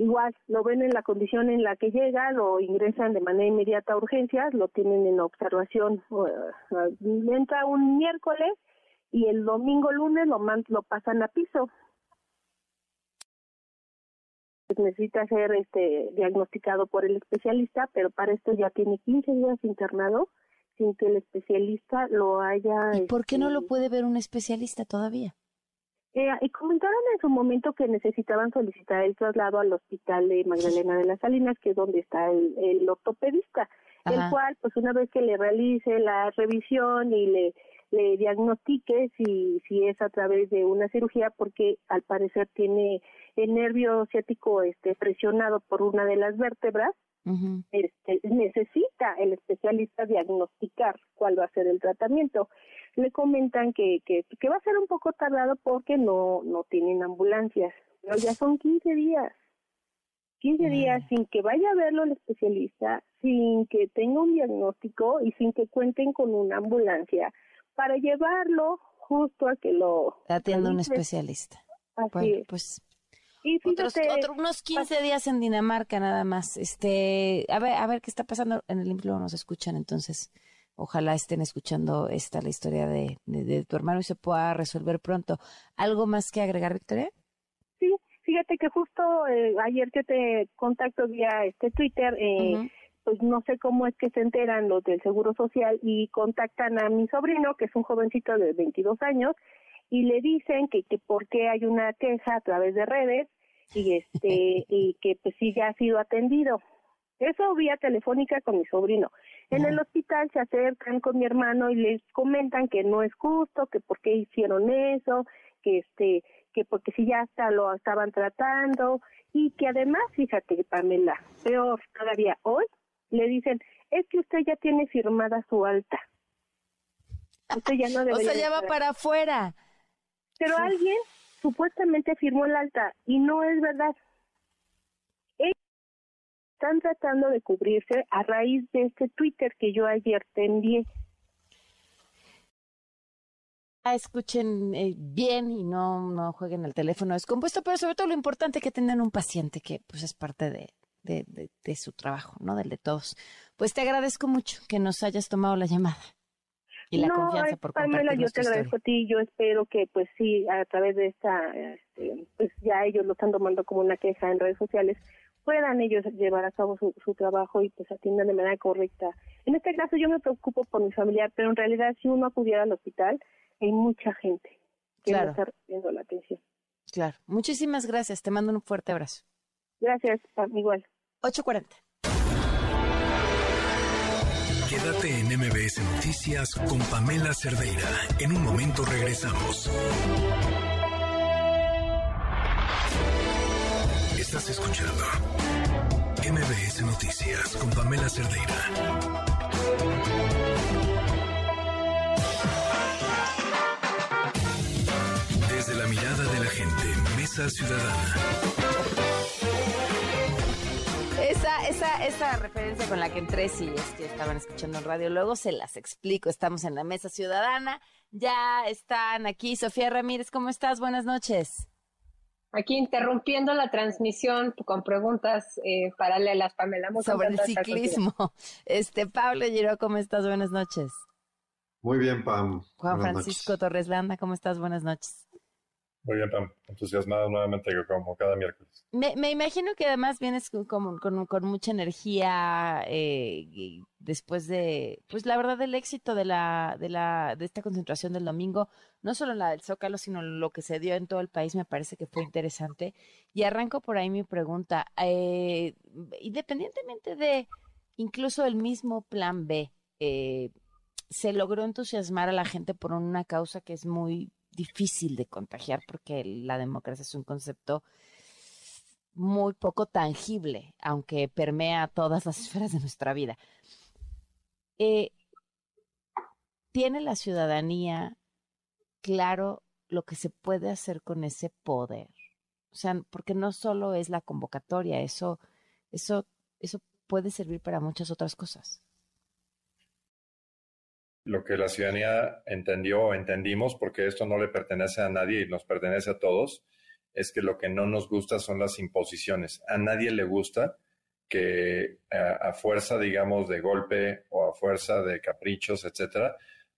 igual lo ven en la condición en la que llega, lo ingresan de manera inmediata a urgencias, lo tienen en observación, eh, entra un miércoles y el domingo lunes lo, man- lo pasan a piso. Pues necesita ser este diagnosticado por el especialista, pero para esto ya tiene 15 días internado sin que el especialista lo haya... ¿Y por qué no lo este, puede ver un especialista todavía? Eh, y comentaron en su momento que necesitaban solicitar el traslado al hospital de Magdalena de las Salinas, que es donde está el, el ortopedista, el cual, pues una vez que le realice la revisión y le, le diagnostique si, si es a través de una cirugía, porque al parecer tiene el nervio ciático este, presionado por una de las vértebras, este, necesita el especialista diagnosticar cuál va a ser el tratamiento. Le comentan que, que, que va a ser un poco tardado porque no, no tienen ambulancias, pero ya son 15 días. 15 días sin que vaya a verlo el especialista, sin que tenga un diagnóstico y sin que cuenten con una ambulancia para llevarlo justo a que lo Atiende un especialista. Así Bueno, es. pues Y otros, otro- unos 15 días en Dinamarca nada más. Este, a ver, a ver qué está pasando en el luego nos escuchan, entonces ojalá estén escuchando esta la historia de, de- de tu hermano y se pueda resolver pronto. ¿Algo más que agregar, Victoria? Sí, fíjate que justo eh, ayer que te contacto vía este Twitter, eh, pues no sé cómo es que se enteran los del Seguro Social y contactan a mi sobrino, que es un jovencito de 22 años, y le dicen que, que por qué hay una queja a través de redes y este y que pues sí ya ha sido atendido. Eso vía telefónica con mi sobrino. En el hospital se acercan con mi hermano y les comentan que no es justo, que por qué hicieron eso, que este que porque si ya hasta lo estaban tratando y que además, fíjate Pamela, peor todavía hoy le dicen, es que usted ya tiene firmada su alta. Usted ya no O debería sea, de ya va para afuera. Pero alguien supuestamente firmó el alta y no es verdad. Ellos están tratando de cubrirse a raíz de este Twitter que yo ayer te envié. Ah, escuchen eh, bien y no, no jueguen al teléfono descompuesto, pero sobre todo lo importante que tengan un paciente que pues es parte de, de, de- de su trabajo, ¿no? Del de todos. Pues te agradezco mucho que nos hayas tomado la llamada y la no, confianza por Pamela, yo te agradezco historia. a ti. Yo espero que, pues sí, a través de esta, este, pues ya ellos lo están tomando como una queja en redes sociales, puedan ellos llevar a cabo su, su trabajo y pues atiendan de manera correcta. En este caso yo me preocupo por mi familiar, pero en realidad si uno acudiera al hospital, hay mucha gente que Claro. no está recibiendo la atención. Claro. Muchísimas gracias. Te mando un fuerte abrazo. Gracias, igual. 8.40. Quédate en MBS Noticias con Pamela Cerdeira. En un momento regresamos. Estás escuchando MBS Noticias con Pamela Cerdeira. mirada de la gente, Mesa Ciudadana. Esa, esa, esa referencia con la que entré, sí, es que estaban escuchando en radio, luego se las explico. Estamos en la Mesa Ciudadana, ya están aquí. Sofía Ramírez, ¿cómo estás? Buenas noches. Aquí interrumpiendo la transmisión con preguntas eh, paralelas, Pamela. Muchas Sobre el ciclismo. Este, Pablo Giro, ¿cómo estás? Buenas noches. Muy bien, Pam. Juan Buenas Francisco Torres Landa, ¿cómo estás? Buenas noches. Muy bien, Pam. Entusiasmado nuevamente como cada miércoles. Me, imagino que además vienes con, con, mucha energía eh, después de, pues la verdad, del éxito de la, de la, de esta concentración del domingo, no solo la del Zócalo, sino lo que se dio en todo el país, me parece que fue interesante. Y arranco por ahí mi pregunta. Eh, independientemente de incluso el mismo plan B, eh, se logró entusiasmar a la gente por una causa que es muy difícil de contagiar porque la democracia es un concepto muy poco tangible, aunque permea todas las esferas de nuestra vida. Eh, ¿Tiene la ciudadanía claro lo que se puede hacer con ese poder? O sea, porque no solo es la convocatoria, eso, eso, eso puede servir para muchas otras cosas. Lo que la ciudadanía entendió o entendimos, porque esto no le pertenece a nadie y nos pertenece a todos, es que lo que no nos gusta son las imposiciones. A nadie le gusta que a, a fuerza, digamos, de golpe o a fuerza de caprichos, etcétera,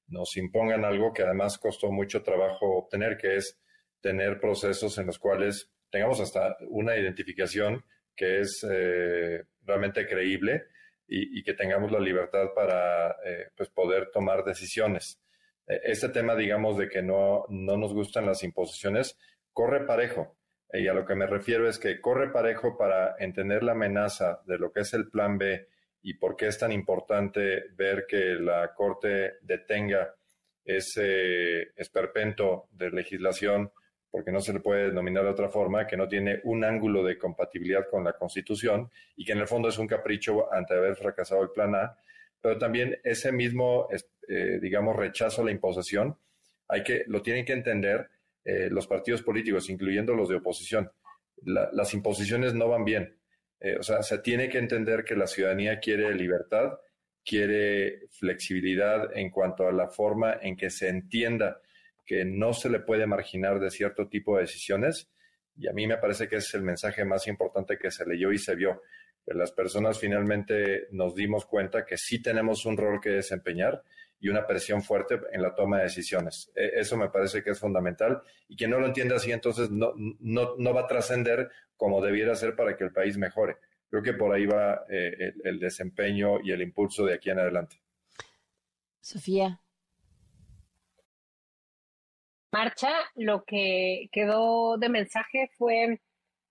nos impongan algo que además costó mucho trabajo obtener, que es tener procesos en los cuales tengamos hasta una identificación que es eh, realmente creíble y, y que tengamos la libertad para eh, pues poder tomar decisiones. Eh, Este tema, digamos, de que no, no nos gustan las imposiciones, corre parejo. Eh, Y a lo que me refiero es que corre parejo para entender la amenaza de lo que es el plan B y por qué es tan importante ver que la Corte detenga ese esperpento de legislación, porque no se le puede denominar de otra forma, que no tiene un ángulo de compatibilidad con la Constitución y que en el fondo es un capricho ante haber fracasado el plan A, pero también ese mismo, eh, digamos, rechazo a la imposición, hay que, lo tienen que entender eh, los partidos políticos, incluyendo los de oposición. La- las imposiciones no van bien. Eh, o sea, se tiene que entender que la ciudadanía quiere libertad, quiere flexibilidad en cuanto a la forma en que se entienda que no se le puede marginar de cierto tipo de decisiones. Y a mí me parece que es el mensaje más importante que se leyó y se vio. Que las personas finalmente nos dimos cuenta que sí tenemos un rol que desempeñar y una presión fuerte en la toma de decisiones. Eh, Eso me parece que es fundamental y que no lo entienda así, entonces no, no, no va a trascender como debiera ser para que el país mejore. Creo que por ahí va eh, el desempeño y el impulso de aquí en adelante. Sofía. Marcha, lo que quedó de mensaje fue,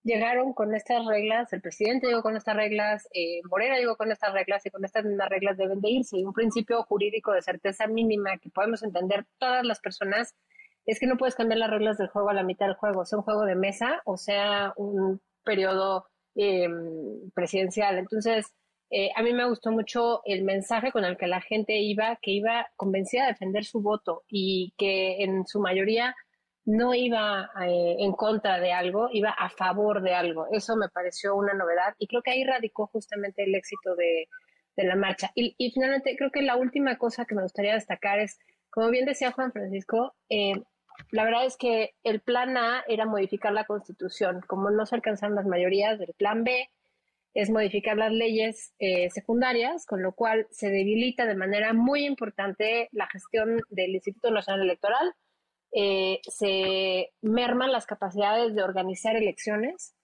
llegaron con estas reglas, el presidente llegó con estas reglas, eh, Morena llegó con estas reglas y con estas mismas reglas deben de irse. Y un principio jurídico de certeza mínima que podemos entender todas las personas es que no puedes cambiar las reglas del juego a la mitad del juego, sea un juego de mesa o sea un periodo eh, presidencial. Entonces, eh, a mí me gustó mucho el mensaje con el que la gente iba, que iba convencida de defender su voto y que en su mayoría no iba eh, en contra de algo, iba a favor de algo. Eso me pareció una novedad y creo que ahí radicó justamente el éxito de, la marcha. Y, y finalmente, creo que la última cosa que me gustaría destacar es, como bien decía Juan Francisco, eh, la verdad es que el plan A era modificar la constitución. Como no se alcanzaron las mayorías del plan B, es modificar las leyes eh, secundarias, con lo cual se debilita de manera muy importante la gestión del Instituto Nacional Electoral, eh, se merman las capacidades de organizar elecciones.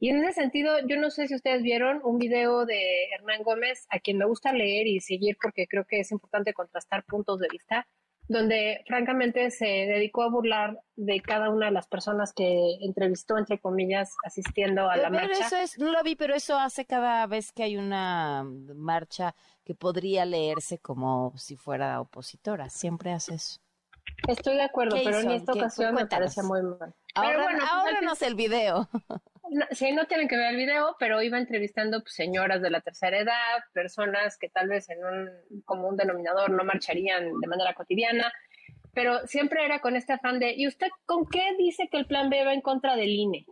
Y en ese sentido, yo no sé si ustedes vieron un video de Hernán Gómez, a quien me gusta leer y seguir porque creo que es importante contrastar puntos de vista, donde francamente se dedicó a burlar de cada una de las personas que entrevistó, entre comillas, asistiendo a la Pero marcha. eso es, no lo vi, pero eso hace cada vez que hay una marcha que podría leerse como si fuera opositora. Siempre hace eso. Estoy de acuerdo, ¿Qué pero en hizo? esta ¿Qué? ocasión me parece muy mal. Ahora, Pero bueno, pues, al ahórranos el video. No, sí, no tienen que ver el video, pero iba entrevistando pues, señoras de la tercera edad, personas que tal vez en un como un denominador no marcharían de manera cotidiana. pero siempre era con este afán de, ¿y usted con qué dice que el plan B va en contra del INE?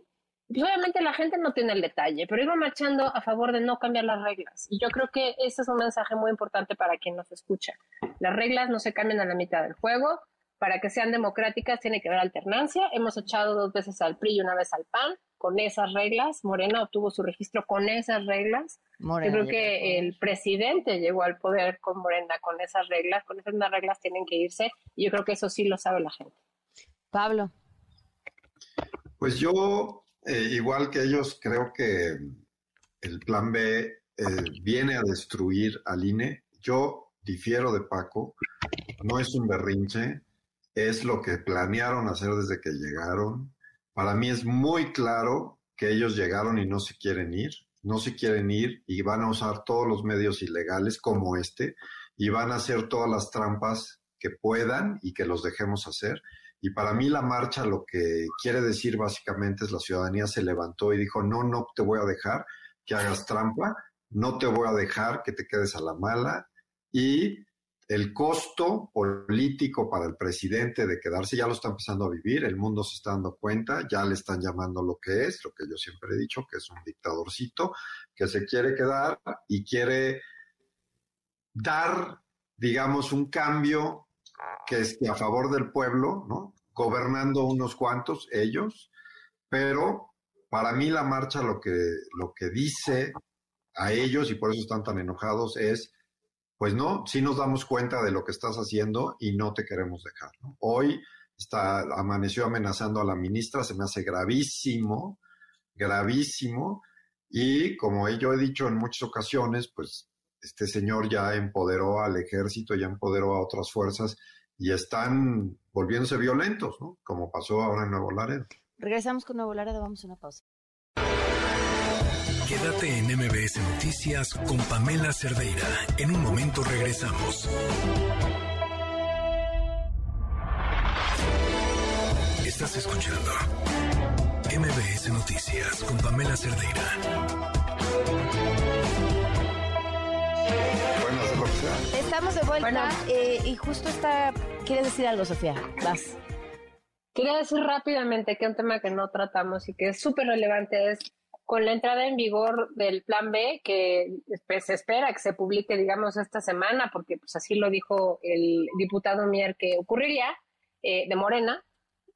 Pues obviamente la gente no tiene el detalle, pero iba marchando a favor de no cambiar las reglas. Y yo creo que ese es un mensaje muy importante para quien nos escucha. Las reglas no se cambian a la mitad del juego. Para que sean democráticas tiene que haber alternancia. Hemos echado dos veces al PRI y una vez al PAN con esas reglas. Morena obtuvo su registro con esas reglas. Morena yo creo que el presidente llegó al poder con Morena con esas reglas. Con esas reglas tienen que irse. Y yo creo que eso sí lo sabe la gente. Pablo. Pues yo, eh, igual que ellos, creo que el plan B eh, viene a destruir al INE. Yo difiero de Paco, no es un berrinche, es lo que planearon hacer desde que llegaron. Para mí es muy claro que ellos llegaron y no se quieren ir, no se quieren ir y van a usar todos los medios ilegales como este y van a hacer todas las trampas que puedan y que los dejemos hacer. Y para mí la marcha lo que quiere decir básicamente es la ciudadanía se levantó y dijo, no, no te voy a dejar que hagas trampa, no te voy a dejar que te quedes a la mala y el costo político para el presidente de quedarse ya lo está empezando a vivir, el mundo se está dando cuenta, ya le están llamando lo que es, lo que yo siempre he dicho, que es un dictadorcito, que se quiere quedar y quiere dar, digamos, un cambio que esté a favor del pueblo, ¿no? Gobernando unos cuantos, ellos, pero para mí la marcha lo que, lo que dice a ellos, y por eso están tan enojados, es, pues no, sí nos damos cuenta de lo que estás haciendo y no te queremos dejar. Hoy está, amaneció amenazando a la ministra, se me hace gravísimo, gravísimo, y como yo he dicho en muchas ocasiones, pues este señor ya empoderó al ejército, ya empoderó a otras fuerzas y están volviéndose violentos, ¿no? Como pasó ahora en Nuevo Laredo. Regresamos con Nuevo Laredo, vamos a una pausa. Quédate en MBS Noticias con Pamela Cerdeira. En un momento regresamos. Estás escuchando MBS Noticias con Pamela Cerdeira. Estamos de vuelta eh, y justo está... ¿Quieres decir algo, Sofía? Vas. Quería decir rápidamente que un tema que no tratamos y que es súper relevante es con la entrada en vigor del Plan B, que pues, se espera que se publique, digamos, esta semana, porque pues así lo dijo el diputado Mier que ocurriría, eh, de Morena,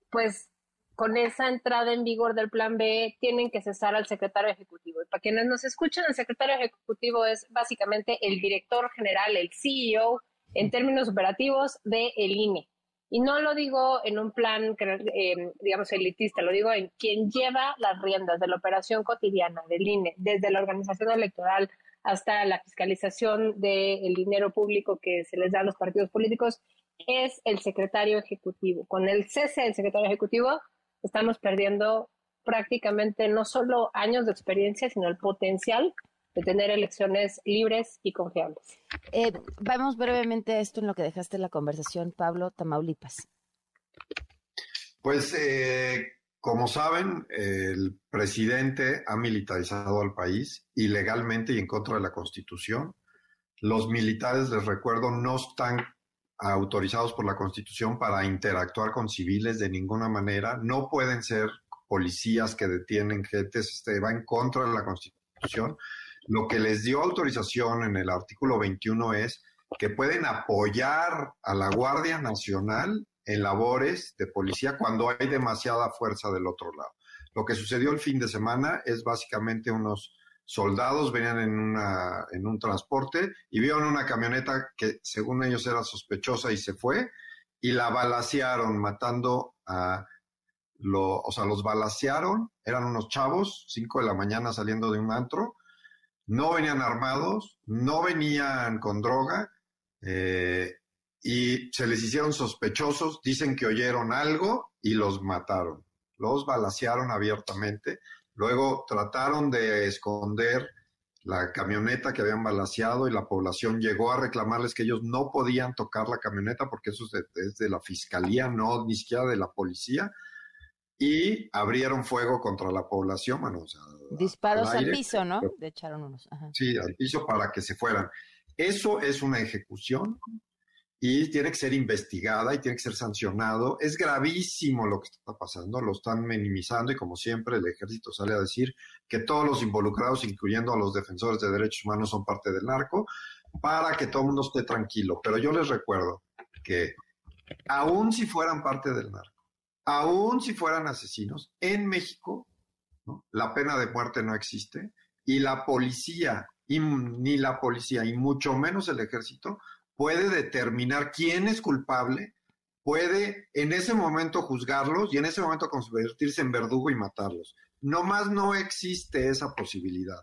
pues con esa entrada en vigor del Plan B tienen que cesar al secretario ejecutivo. Y para quienes nos escuchan, el secretario ejecutivo es básicamente el director general, el CEO, en términos operativos, del INE. Y no lo digo en un plan, eh, digamos, elitista, lo digo en quien lleva las riendas de la operación cotidiana del INE, desde la organización electoral hasta la fiscalización del dinero público que se les da a los partidos políticos, es el secretario ejecutivo. Con el cese del secretario ejecutivo, estamos perdiendo prácticamente no solo años de experiencia, sino el potencial de tener elecciones libres y confiables. Eh, vamos brevemente a esto en lo que dejaste la conversación, Pablo Tamaulipas. Pues, eh, como saben, el presidente ha militarizado al país ilegalmente y en contra de la Constitución. Los militares, les recuerdo, no están autorizados por la Constitución para interactuar con civiles de ninguna manera. No pueden ser policías que detienen gentes, este, va en contra de la Constitución. Lo que les dio autorización en el artículo 21 es que pueden apoyar a la Guardia Nacional en labores de policía cuando hay demasiada fuerza del otro lado. Lo que sucedió el fin de semana es básicamente unos soldados venían en, una, en un transporte y vieron una camioneta que según ellos era sospechosa y se fue y la balacearon matando a lo, o sea, los balacearon, eran unos chavos, 5 de la mañana saliendo de un antro, no venían armados, no venían con droga eh, y se les hicieron sospechosos, dicen que oyeron algo y los mataron, los balacearon abiertamente Luego trataron de esconder la camioneta que habían balaseado y la población llegó a reclamarles que ellos no podían tocar la camioneta porque eso es de, la fiscalía, no ni siquiera de la policía. Y abrieron fuego contra la población, bueno, o sea, Disparos al, piso, ¿no? De echaron unos. Sí, al piso para que se fueran. Eso es una ejecución y tiene que ser investigada y tiene que ser sancionado. Es gravísimo lo que está pasando, lo están minimizando y como siempre el ejército sale a decir que todos los involucrados, incluyendo a los defensores de derechos humanos, son parte del narco, para que todo el mundo esté tranquilo. Pero yo les recuerdo que aún si fueran parte del narco, aún si fueran asesinos, en México la pena de muerte no existe y la policía, y, ni la policía, y mucho menos el ejército, puede determinar quién es culpable, puede en ese momento juzgarlos y en ese momento convertirse en verdugo y matarlos. No más no existe esa posibilidad.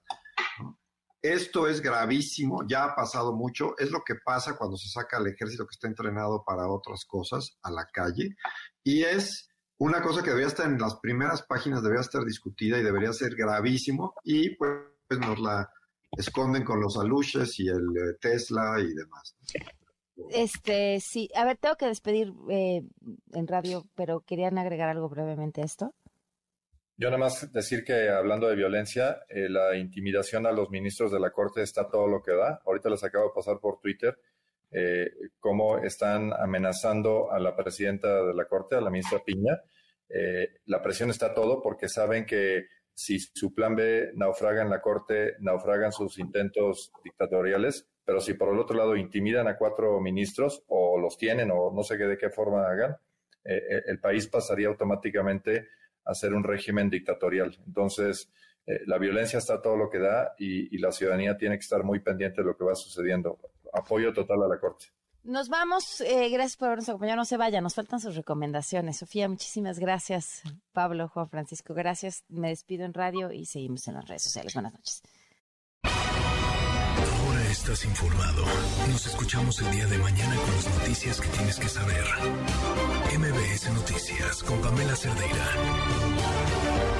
Esto es gravísimo, ya ha pasado mucho, es lo que pasa cuando se saca al ejército que está entrenado para otras cosas a la calle y es una cosa que debería estar en las primeras páginas, debería estar discutida y debería ser gravísimo y pues nos la esconden con los aluches y el eh, Tesla y demás. Este, sí, a ver, tengo que despedir eh, en radio, pero querían agregar algo brevemente a esto. Yo nada más decir que hablando de violencia, eh, la intimidación a los ministros de la Corte está todo lo que da. Ahorita les acabo de pasar por Twitter cómo están amenazando a la presidenta de la Corte, a la ministra Piña. la presión está todo porque saben que si su plan B naufraga en la Corte, naufragan sus intentos dictatoriales, pero si por el otro lado intimidan a cuatro ministros o los tienen o no sé qué, de qué forma hagan, eh, eh, el país pasaría automáticamente a ser un régimen dictatorial. Entonces, eh, la violencia está todo lo que da y la ciudadanía tiene que estar muy pendiente de lo que va sucediendo. Apoyo total a la Corte. Nos vamos. Eh, gracias por habernos acompañado. No se vaya, nos faltan sus recomendaciones. Sofía, muchísimas gracias. Pablo, Juan Francisco, gracias. Me despido en radio y seguimos en las redes sociales. Buenas noches. Ahora estás informado. Nos escuchamos el día de mañana con las noticias que tienes que saber. MBS Noticias con Pamela Cerdeira.